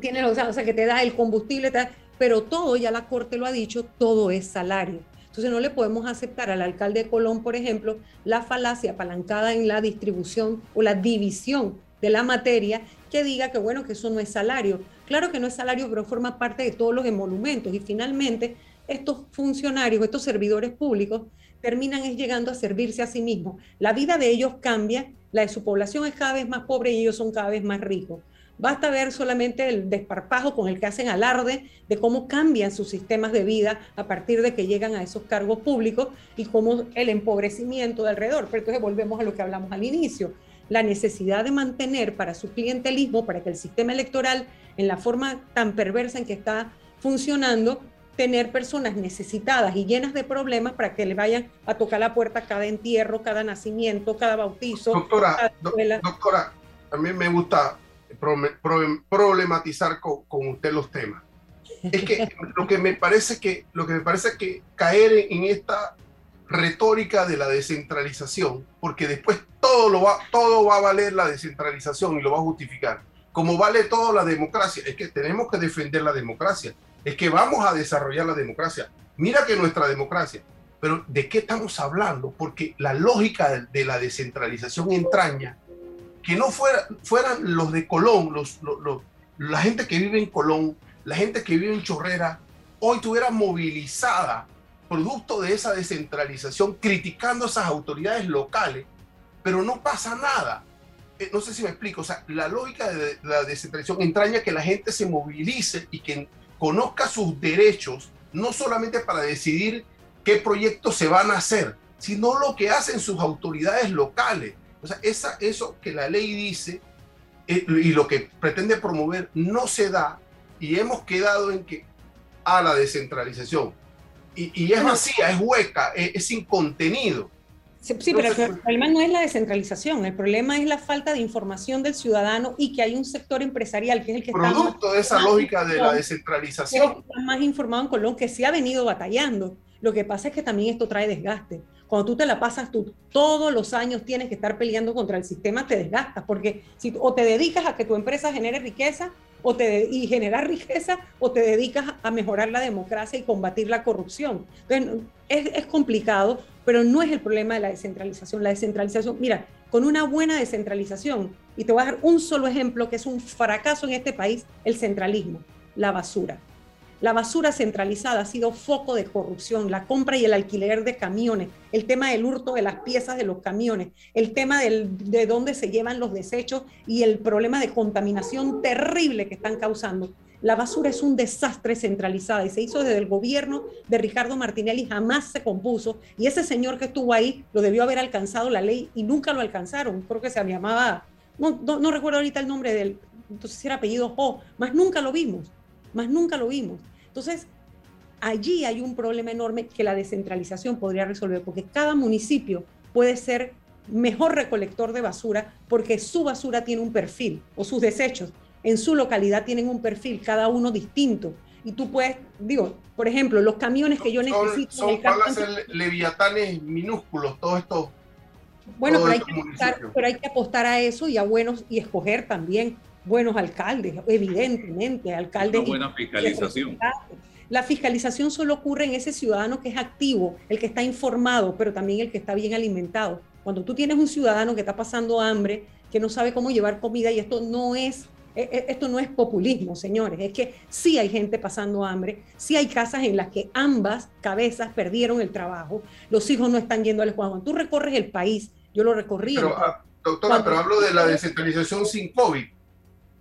tienes los, o sea, que te da el combustible, pero todo, ya la Corte lo ha dicho, todo es salario. Entonces no le podemos aceptar al alcalde de Colón, por ejemplo, la falacia apalancada en la distribución o la división de la materia que diga que bueno, que eso no es salario. Claro que no es salario, pero forma parte de todos los emolumentos y finalmente estos funcionarios, estos servidores públicos terminan es llegando a servirse a sí mismos. La vida de ellos cambia, la de su población es cada vez más pobre y ellos son cada vez más ricos. Basta ver solamente el desparpajo con el que hacen alarde de cómo cambian sus sistemas de vida a partir de que llegan a esos cargos públicos y cómo el empobrecimiento de alrededor. Pero entonces volvemos a lo que hablamos al inicio, la necesidad de mantener para su clientelismo, para que el sistema electoral, en la forma tan perversa en que está funcionando, tener personas necesitadas y llenas de problemas para que le vayan a tocar la puerta cada entierro, cada nacimiento, cada bautizo. Doctora, doctora, a mí me gusta problematizar con, con, usted los temas. Es que lo que me parece que, lo que, me parece que caer en esta retórica de la descentralización, porque después todo, lo va, todo va a valer la descentralización y lo va a justificar. Como vale todo la democracia, es que tenemos que defender la democracia, es que vamos a desarrollar la democracia. Mira que nuestra democracia, pero ¿de qué estamos hablando? Porque la lógica de, de la descentralización entraña que no fuera, fueran los de Colón, los, la gente que vive en Colón, la gente que vive en Chorrera, hoy estuviera movilizada producto de esa descentralización, criticando a esas autoridades locales, pero no pasa nada. Eh, no sé si me explico, o sea, la lógica de la descentralización entraña que la gente se movilice y que conozca sus derechos, no solamente para decidir qué proyectos se van a hacer, sino lo que hacen sus autoridades locales. O sea, esa, eso que la ley dice eh, y lo que pretende promover no se da y hemos quedado en que a la descentralización. Y, es vacía, es hueca, es, sin contenido. Sí, pero el problema no es la descentralización, el problema es la falta de información del ciudadano y que hay un sector empresarial que es el que Producto está... Producto de esa lógica de la descentralización. Está más informado en Colón, que se ha venido batallando. Lo que pasa es que también esto trae desgaste. Cuando tú te la pasas, tú todos los años tienes que estar peleando contra el sistema, te desgastas, porque si, o te dedicas a que tu empresa genere riqueza o te, y generar riqueza, o te dedicas a mejorar la democracia y combatir la corrupción. Entonces, es, es complicado, pero no es el problema de la descentralización. La descentralización, mira, con una buena descentralización, y te voy a dar un solo ejemplo que es un fracaso en este país, el centralismo, la basura. La basura centralizada ha sido foco de corrupción, la compra y el alquiler de camiones, el tema del hurto de las piezas de los camiones, el tema de dónde se llevan los desechos y el problema de contaminación terrible que están causando. La basura es un desastre centralizada y se hizo desde el gobierno de Ricardo Martinelli, jamás se compuso. Y ese señor que estuvo ahí lo debió haber alcanzado la ley y nunca lo alcanzaron. Creo que se llamaba, no, no, recuerdo ahorita el nombre del, entonces era apellido O, más nunca lo vimos más nunca lo vimos. Entonces, allí hay un problema enorme que la descentralización podría resolver, porque cada municipio puede ser mejor recolector de basura porque su basura tiene un perfil o sus desechos en su localidad tienen un perfil, cada uno distinto. Y tú puedes, digo, por ejemplo, los camiones que yo necesito. Son, van a ser leviatanes minúsculos, todo esto. Bueno, pero hay, que apostar, pero hay que apostar a eso y a buenos y escoger también buenos alcaldes, evidentemente, alcaldes. Una buena fiscalización. La fiscalización solo ocurre en ese ciudadano que es activo, el que está informado, pero también el que está bien alimentado. Cuando tú tienes un ciudadano que está pasando hambre, que no sabe cómo llevar comida, y esto no es e, e, esto no es populismo, señores, es que sí hay gente pasando hambre, sí hay casas en las que ambas cabezas perdieron el trabajo, los hijos no están yendo al. Cuando tú recorres el país, yo lo recorrí. Pero, ah, doctora, pero hablo de la descentralización sin COVID.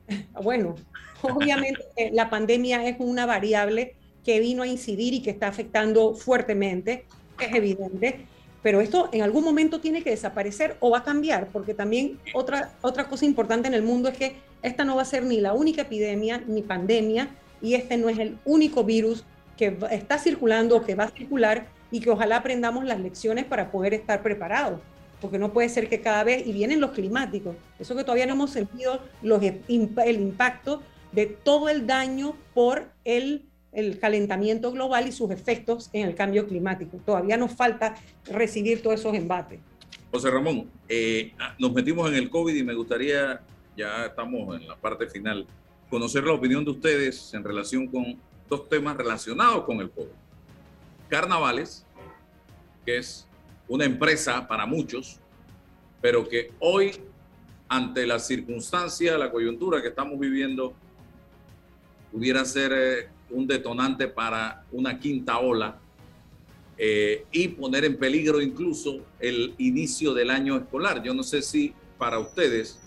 [LAUGHS] Bueno, obviamente la pandemia es una variable que vino a incidir y que está afectando fuertemente, es evidente, pero esto en algún momento tiene que desaparecer o va a cambiar, porque también otra, otra cosa importante en el mundo es que esta no va a ser ni la única epidemia ni pandemia y este no es el único virus que está circulando o que va a circular y que ojalá aprendamos las lecciones para poder estar preparados porque no puede ser que cada vez, y vienen los climáticos, eso que todavía no hemos sentido el impacto de todo el daño por el, el calentamiento global y sus efectos en el cambio climático. Todavía nos falta recibir todos esos embates. José Ramón, eh, nos metimos en el COVID y me gustaría, ya estamos en la parte final, conocer la opinión de ustedes en relación con dos temas relacionados con el COVID. Carnavales, que es una empresa para muchos, pero que hoy, ante la circunstancia, la coyuntura que estamos viviendo, pudiera ser eh, un detonante para una quinta ola eh, y poner en peligro incluso el inicio del año escolar. Yo no sé si para ustedes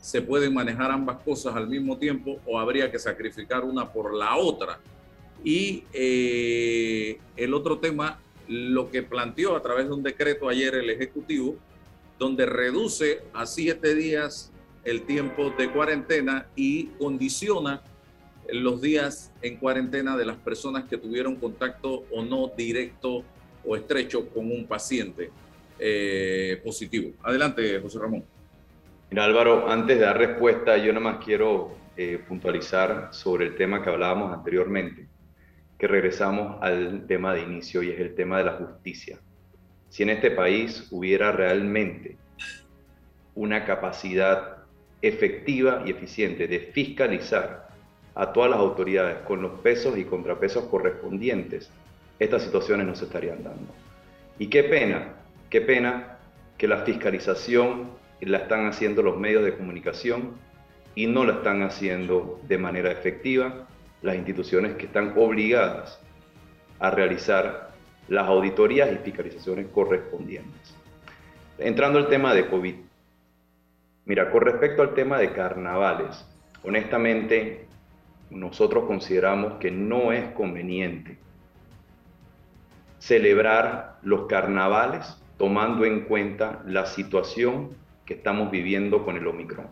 se pueden manejar ambas cosas al mismo tiempo o habría que sacrificar una por la otra. Y eh, el otro tema lo que planteó a través de un decreto ayer el Ejecutivo, donde reduce a siete días el tiempo de cuarentena y condiciona los días en cuarentena de las personas que tuvieron contacto o no directo o estrecho con un paciente eh, positivo. Adelante, José Ramón. Mira, Álvaro, antes de dar respuesta, yo nada más quiero eh, puntualizar sobre el tema que hablábamos anteriormente que regresamos al tema de inicio y es el tema de la justicia. Si en este país hubiera realmente una capacidad efectiva y eficiente de fiscalizar a todas las autoridades con los pesos y contrapesos correspondientes, estas situaciones no se estarían dando. Y qué pena, qué pena que la fiscalización la están haciendo los medios de comunicación y no la están haciendo de manera efectiva las instituciones que están obligadas a realizar las auditorías y fiscalizaciones correspondientes. Entrando al tema de COVID. Mira, con respecto al tema de carnavales, honestamente nosotros consideramos que no es conveniente celebrar los carnavales tomando en cuenta la situación que estamos viviendo con el Omicron.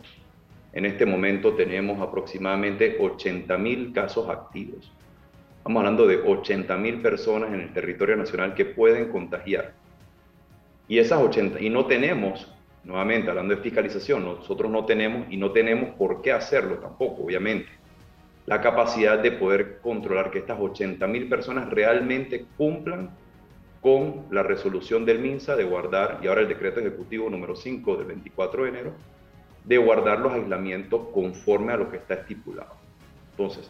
En este momento tenemos aproximadamente 80.000 casos activos. Estamos hablando de 80.000 personas en el territorio nacional que pueden contagiar. Y esas 80, y no tenemos, nuevamente hablando de fiscalización, nosotros no tenemos y no tenemos por qué hacerlo tampoco, obviamente, la capacidad de poder controlar que estas 80.000 personas realmente cumplan con la resolución del MINSA de guardar, y ahora el decreto ejecutivo número 5 del 24 de enero, de guardar los aislamientos conforme a lo que está estipulado. Entonces,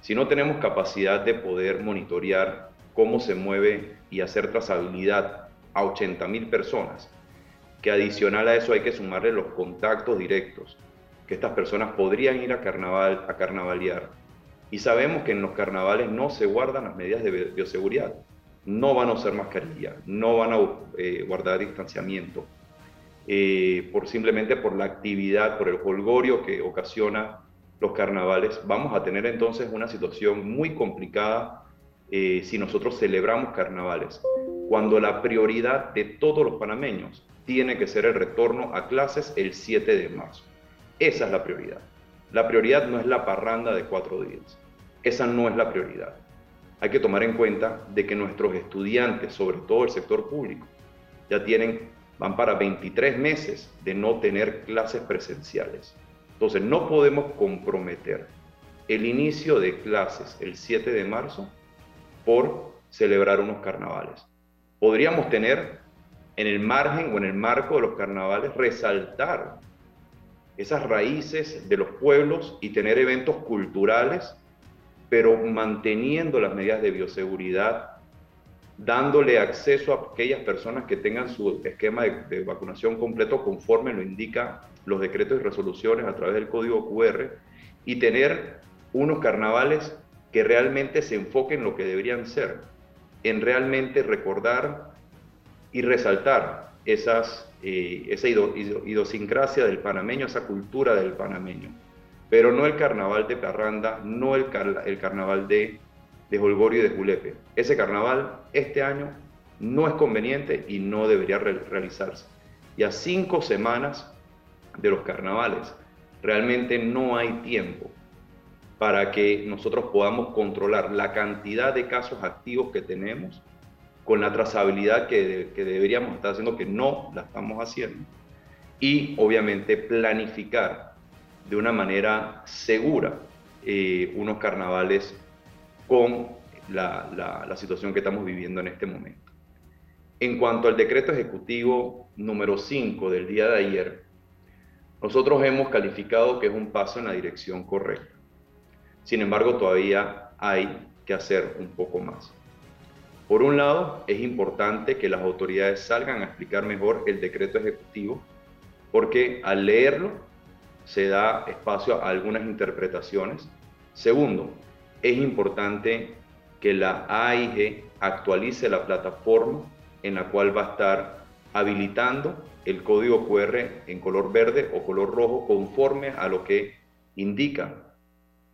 si no tenemos capacidad de poder monitorear cómo se mueve y hacer trazabilidad a 80 mil personas, que adicional a eso hay que sumarle los contactos directos, que estas personas podrían ir a carnaval, a carnavalear, Y sabemos que en los carnavales no se guardan las medidas de bioseguridad. No van a usar mascarilla, no van a eh, guardar distanciamiento, eh, por simplemente por la actividad, por el holgorio que ocasiona los carnavales. Vamos a tener entonces una situación muy complicada eh, si nosotros celebramos carnavales, cuando la prioridad de todos los panameños tiene que ser el retorno a clases el 7 de marzo. Esa es la prioridad. La prioridad no es la parranda de cuatro días. Esa no es la prioridad. Hay que tomar en cuenta de que nuestros estudiantes, sobre todo el sector público, ya tienen, van para 23 meses de no tener clases presenciales. Entonces, no podemos comprometer el inicio de clases el 7 de marzo por celebrar unos carnavales. Podríamos tener en el margen o en el marco de los carnavales resaltar esas raíces de los pueblos y tener eventos culturales, pero manteniendo las medidas de bioseguridad, dándole acceso a aquellas personas que tengan su esquema de, vacunación completo conforme lo indican los decretos y resoluciones a través del código QR y tener unos carnavales que realmente se enfoquen en lo que deberían ser, en realmente recordar y resaltar esas eh, esa idiosincrasia del panameño, esa cultura del panameño. Pero no el carnaval de Parranda, no el, el carnaval de, de Holgorio y de Julepe. Ese carnaval este año no es conveniente y no debería realizarse. Y a cinco semanas de los carnavales, realmente no hay tiempo para que nosotros podamos controlar la cantidad de casos activos que tenemos con la trazabilidad que, deberíamos estar haciendo, que no la estamos haciendo, y obviamente planificar de una manera segura eh, unos carnavales con la, situación que estamos viviendo en este momento. En cuanto al decreto ejecutivo número 5 del día de ayer, nosotros hemos calificado que es un paso en la dirección correcta. Sin embargo, todavía hay que hacer un poco más. Por un lado, es importante que las autoridades salgan a explicar mejor el decreto ejecutivo, porque al leerlo se da espacio a algunas interpretaciones. Segundo, es importante que la AIG actualice la plataforma en la cual va a estar habilitando el código QR en color verde o color rojo conforme a lo que indica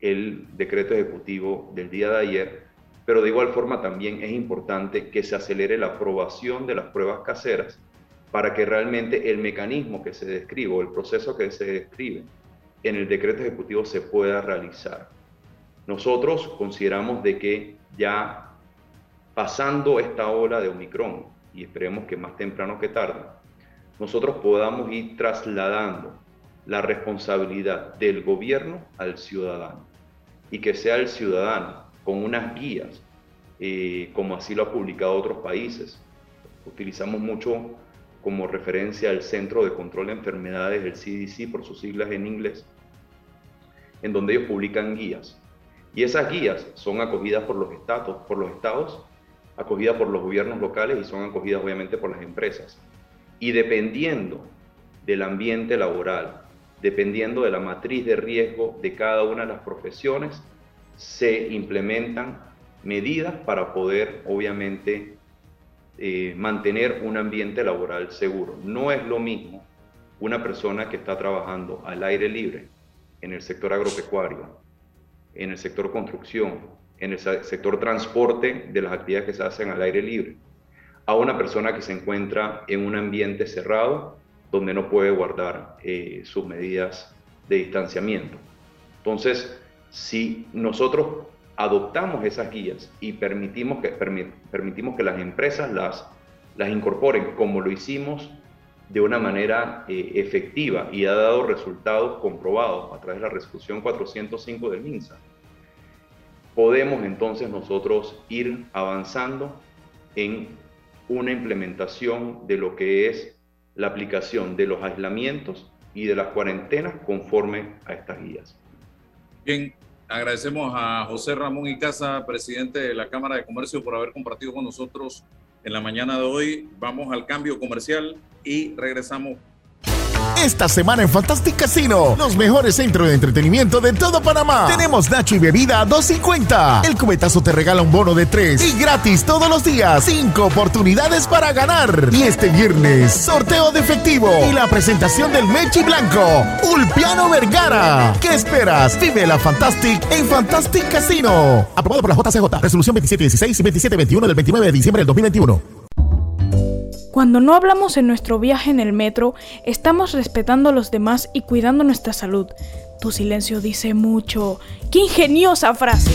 el decreto ejecutivo del día de ayer pero de igual forma también es importante que se acelere la aprobación de las pruebas caseras para que realmente el mecanismo que se describe o el proceso que se describe en el decreto ejecutivo se pueda realizar. Nosotros consideramos de que ya pasando esta ola de Omicron, y esperemos que más temprano que tarde, nosotros podamos ir trasladando la responsabilidad del gobierno al ciudadano y que sea el ciudadano con unas guías, eh, como así lo ha publicado otros países. Utilizamos mucho como referencia el Centro de Control de Enfermedades, el CDC por sus siglas en inglés, en donde ellos publican guías. Y esas guías son acogidas por los estados, por los estados, acogidas por los gobiernos locales y son acogidas obviamente por las empresas. Y dependiendo del ambiente laboral, dependiendo de la matriz de riesgo de cada una de las profesiones, se implementan medidas para poder, obviamente, eh, mantener un ambiente laboral seguro. No es lo mismo una persona que está trabajando al aire libre en el sector agropecuario, en el sector construcción, en el sector transporte de las actividades que se hacen al aire libre, a una persona que se encuentra en un ambiente cerrado donde no puede guardar eh, sus medidas de distanciamiento. Entonces, si nosotros adoptamos esas guías y permitimos que, permitimos que las empresas las, las incorporen como lo hicimos de una manera eh, efectiva y ha dado resultados comprobados a través de la resolución 405 del MINSA, podemos entonces nosotros ir avanzando en una implementación de lo que es la aplicación de los aislamientos y de las cuarentenas conforme a estas guías. Bien, agradecemos a José Ramón y Casa, presidente de la Cámara de Comercio, por haber compartido con nosotros en la mañana de hoy. Vamos al cambio comercial y regresamos. Esta semana en Fantastic Casino, los mejores centros de entretenimiento de todo Panamá. Tenemos Nacho y bebida a 2.50. El cubetazo te regala un bono de 3 y gratis todos los días. 5 oportunidades para ganar. Y este viernes, sorteo de efectivo y la presentación del Mechi Blanco, Ulpiano Vergara. ¿Qué esperas? Vive la Fantastic en Fantastic Casino. Aprobado por la JCJ. Resolución 2716 y 2721 del 29 de diciembre del 2021. Cuando no hablamos en nuestro viaje en el metro, estamos respetando a los demás y cuidando nuestra salud. Tu silencio dice mucho. ¡Qué ingeniosa frase!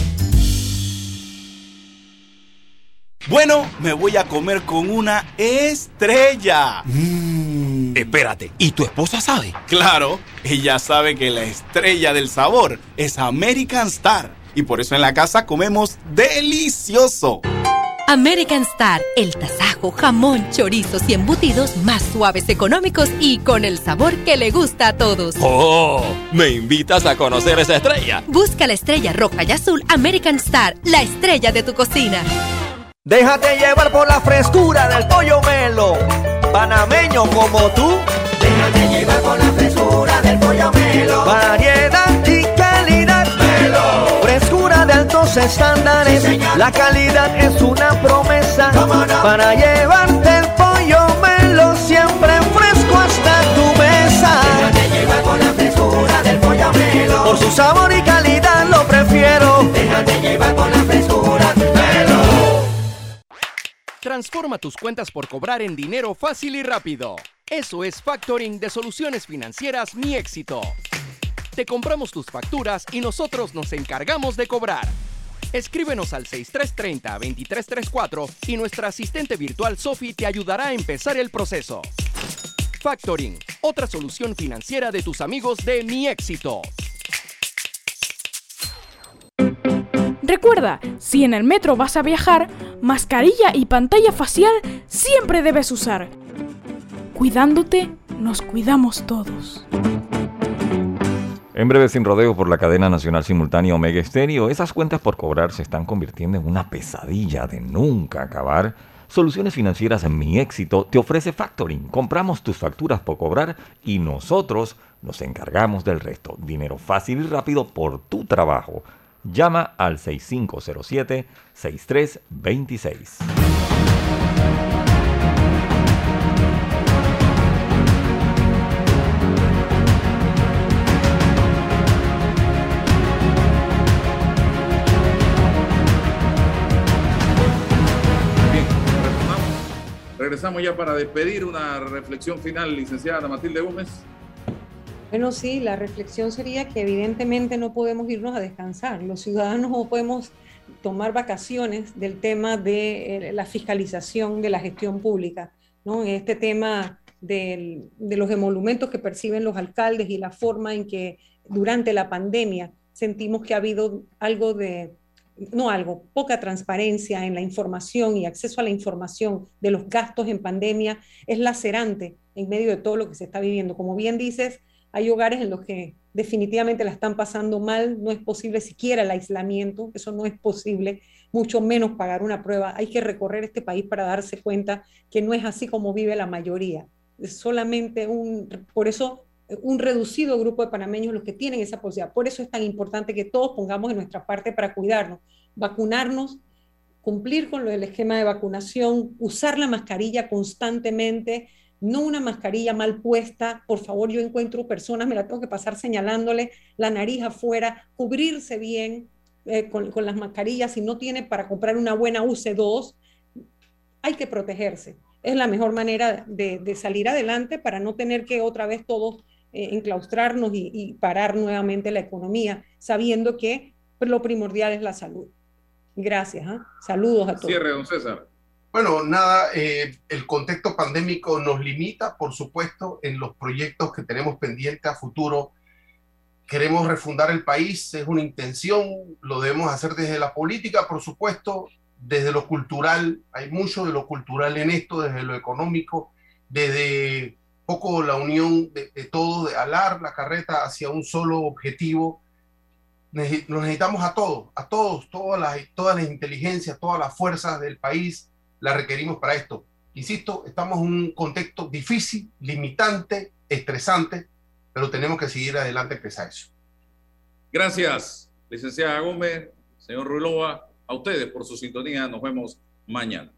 Bueno, me voy a comer con una estrella. Mmm. Espérate, ¿y tu esposa sabe? Claro, ella sabe que la estrella del sabor es American Star. Y por eso en la casa comemos delicioso. American Star, el tasajo, jamón, chorizos y embutidos más suaves, económicos y con el sabor que le gusta a todos. ¡Oh! ¿Me invitas a conocer esa estrella? Busca la estrella roja y azul American Star, la estrella de tu cocina. Déjate llevar por la frescura del pollo melo, panameño como tú. Déjate llevar por la frescura del pollo melo. Variedad Altos estándares. Sí, la calidad es una promesa no? para llevarte el pollo melo siempre fresco hasta tu mesa. Déjate llevar por la frescura del pollo melo. Por su sabor y calidad lo prefiero. Déjate llevar por la frescura melo. Transforma tus cuentas por cobrar en dinero fácil y rápido. Eso es factoring de soluciones financieras Mi Éxito. Te compramos tus facturas y nosotros nos encargamos de cobrar. Escríbenos al 6330-2334 y nuestra asistente virtual Sophie te ayudará a empezar el proceso. Factoring, otra solución financiera de tus amigos de Mi Éxito. Recuerda, si en el metro vas a viajar, mascarilla y pantalla facial siempre debes usar. Cuidándote, nos cuidamos todos. En breve, sin rodeo por la cadena nacional simultánea Omega Estéreo, esas cuentas por cobrar se están convirtiendo en una pesadilla de nunca acabar. Soluciones Financieras en Mi Éxito te ofrece factoring. Compramos tus facturas por cobrar y nosotros nos encargamos del resto. Dinero fácil y rápido por tu trabajo. Llama al 6507-6326. Regresamos ya para despedir una reflexión final, licenciada Matilde Gómez. Bueno, sí, la reflexión sería que evidentemente no podemos irnos a descansar. Los ciudadanos no podemos tomar vacaciones del tema de eh, la fiscalización de la gestión pública, ¿no? Este tema del, de los emolumentos que perciben los alcaldes y la forma en que durante la pandemia sentimos que ha habido algo de, no algo, poca transparencia en la información y acceso a la información de los gastos en pandemia es lacerante en medio de todo lo que se está viviendo. Como bien dices, hay hogares en los que definitivamente la están pasando mal, no es posible siquiera el aislamiento, eso no es posible, mucho menos pagar una prueba. Hay que recorrer este país para darse cuenta que no es así como vive la mayoría. Solamente un, por eso, un reducido grupo de panameños los que tienen esa posibilidad. Por eso es tan importante que todos pongamos en nuestra parte para cuidarnos, vacunarnos, cumplir con lo del esquema de vacunación, usar la mascarilla constantemente, no una mascarilla mal puesta. Por favor, yo encuentro personas, me la tengo que pasar señalándole la nariz afuera, cubrirse bien eh, con, con, las mascarillas. Si no tiene para comprar una buena, use dos. Hay que protegerse. Es la mejor manera de, de salir adelante para no tener que otra vez todos eh, enclaustrarnos y, y, parar nuevamente la economía, sabiendo que lo primordial es la salud. Gracias. ¿eh? Saludos a todos. Cierre, don César. Bueno, nada, eh, el contexto pandémico nos limita, por supuesto, en los proyectos que tenemos pendientes a futuro. Queremos refundar el país, es una intención, lo debemos hacer desde la política, por supuesto, desde lo cultural, hay mucho de lo cultural en esto, desde lo económico, desde poco la unión de, de todos, de alar la carreta hacia un solo objetivo. Nos necesitamos a todos, a todos, todas las, todas las inteligencias, todas las fuerzas del país, la requerimos para esto. Insisto, estamos en un contexto difícil, limitante, estresante, pero tenemos que seguir adelante pese a eso. Gracias, licenciada Gómez, señor Ruilova, a ustedes por su sintonía. Nos vemos mañana.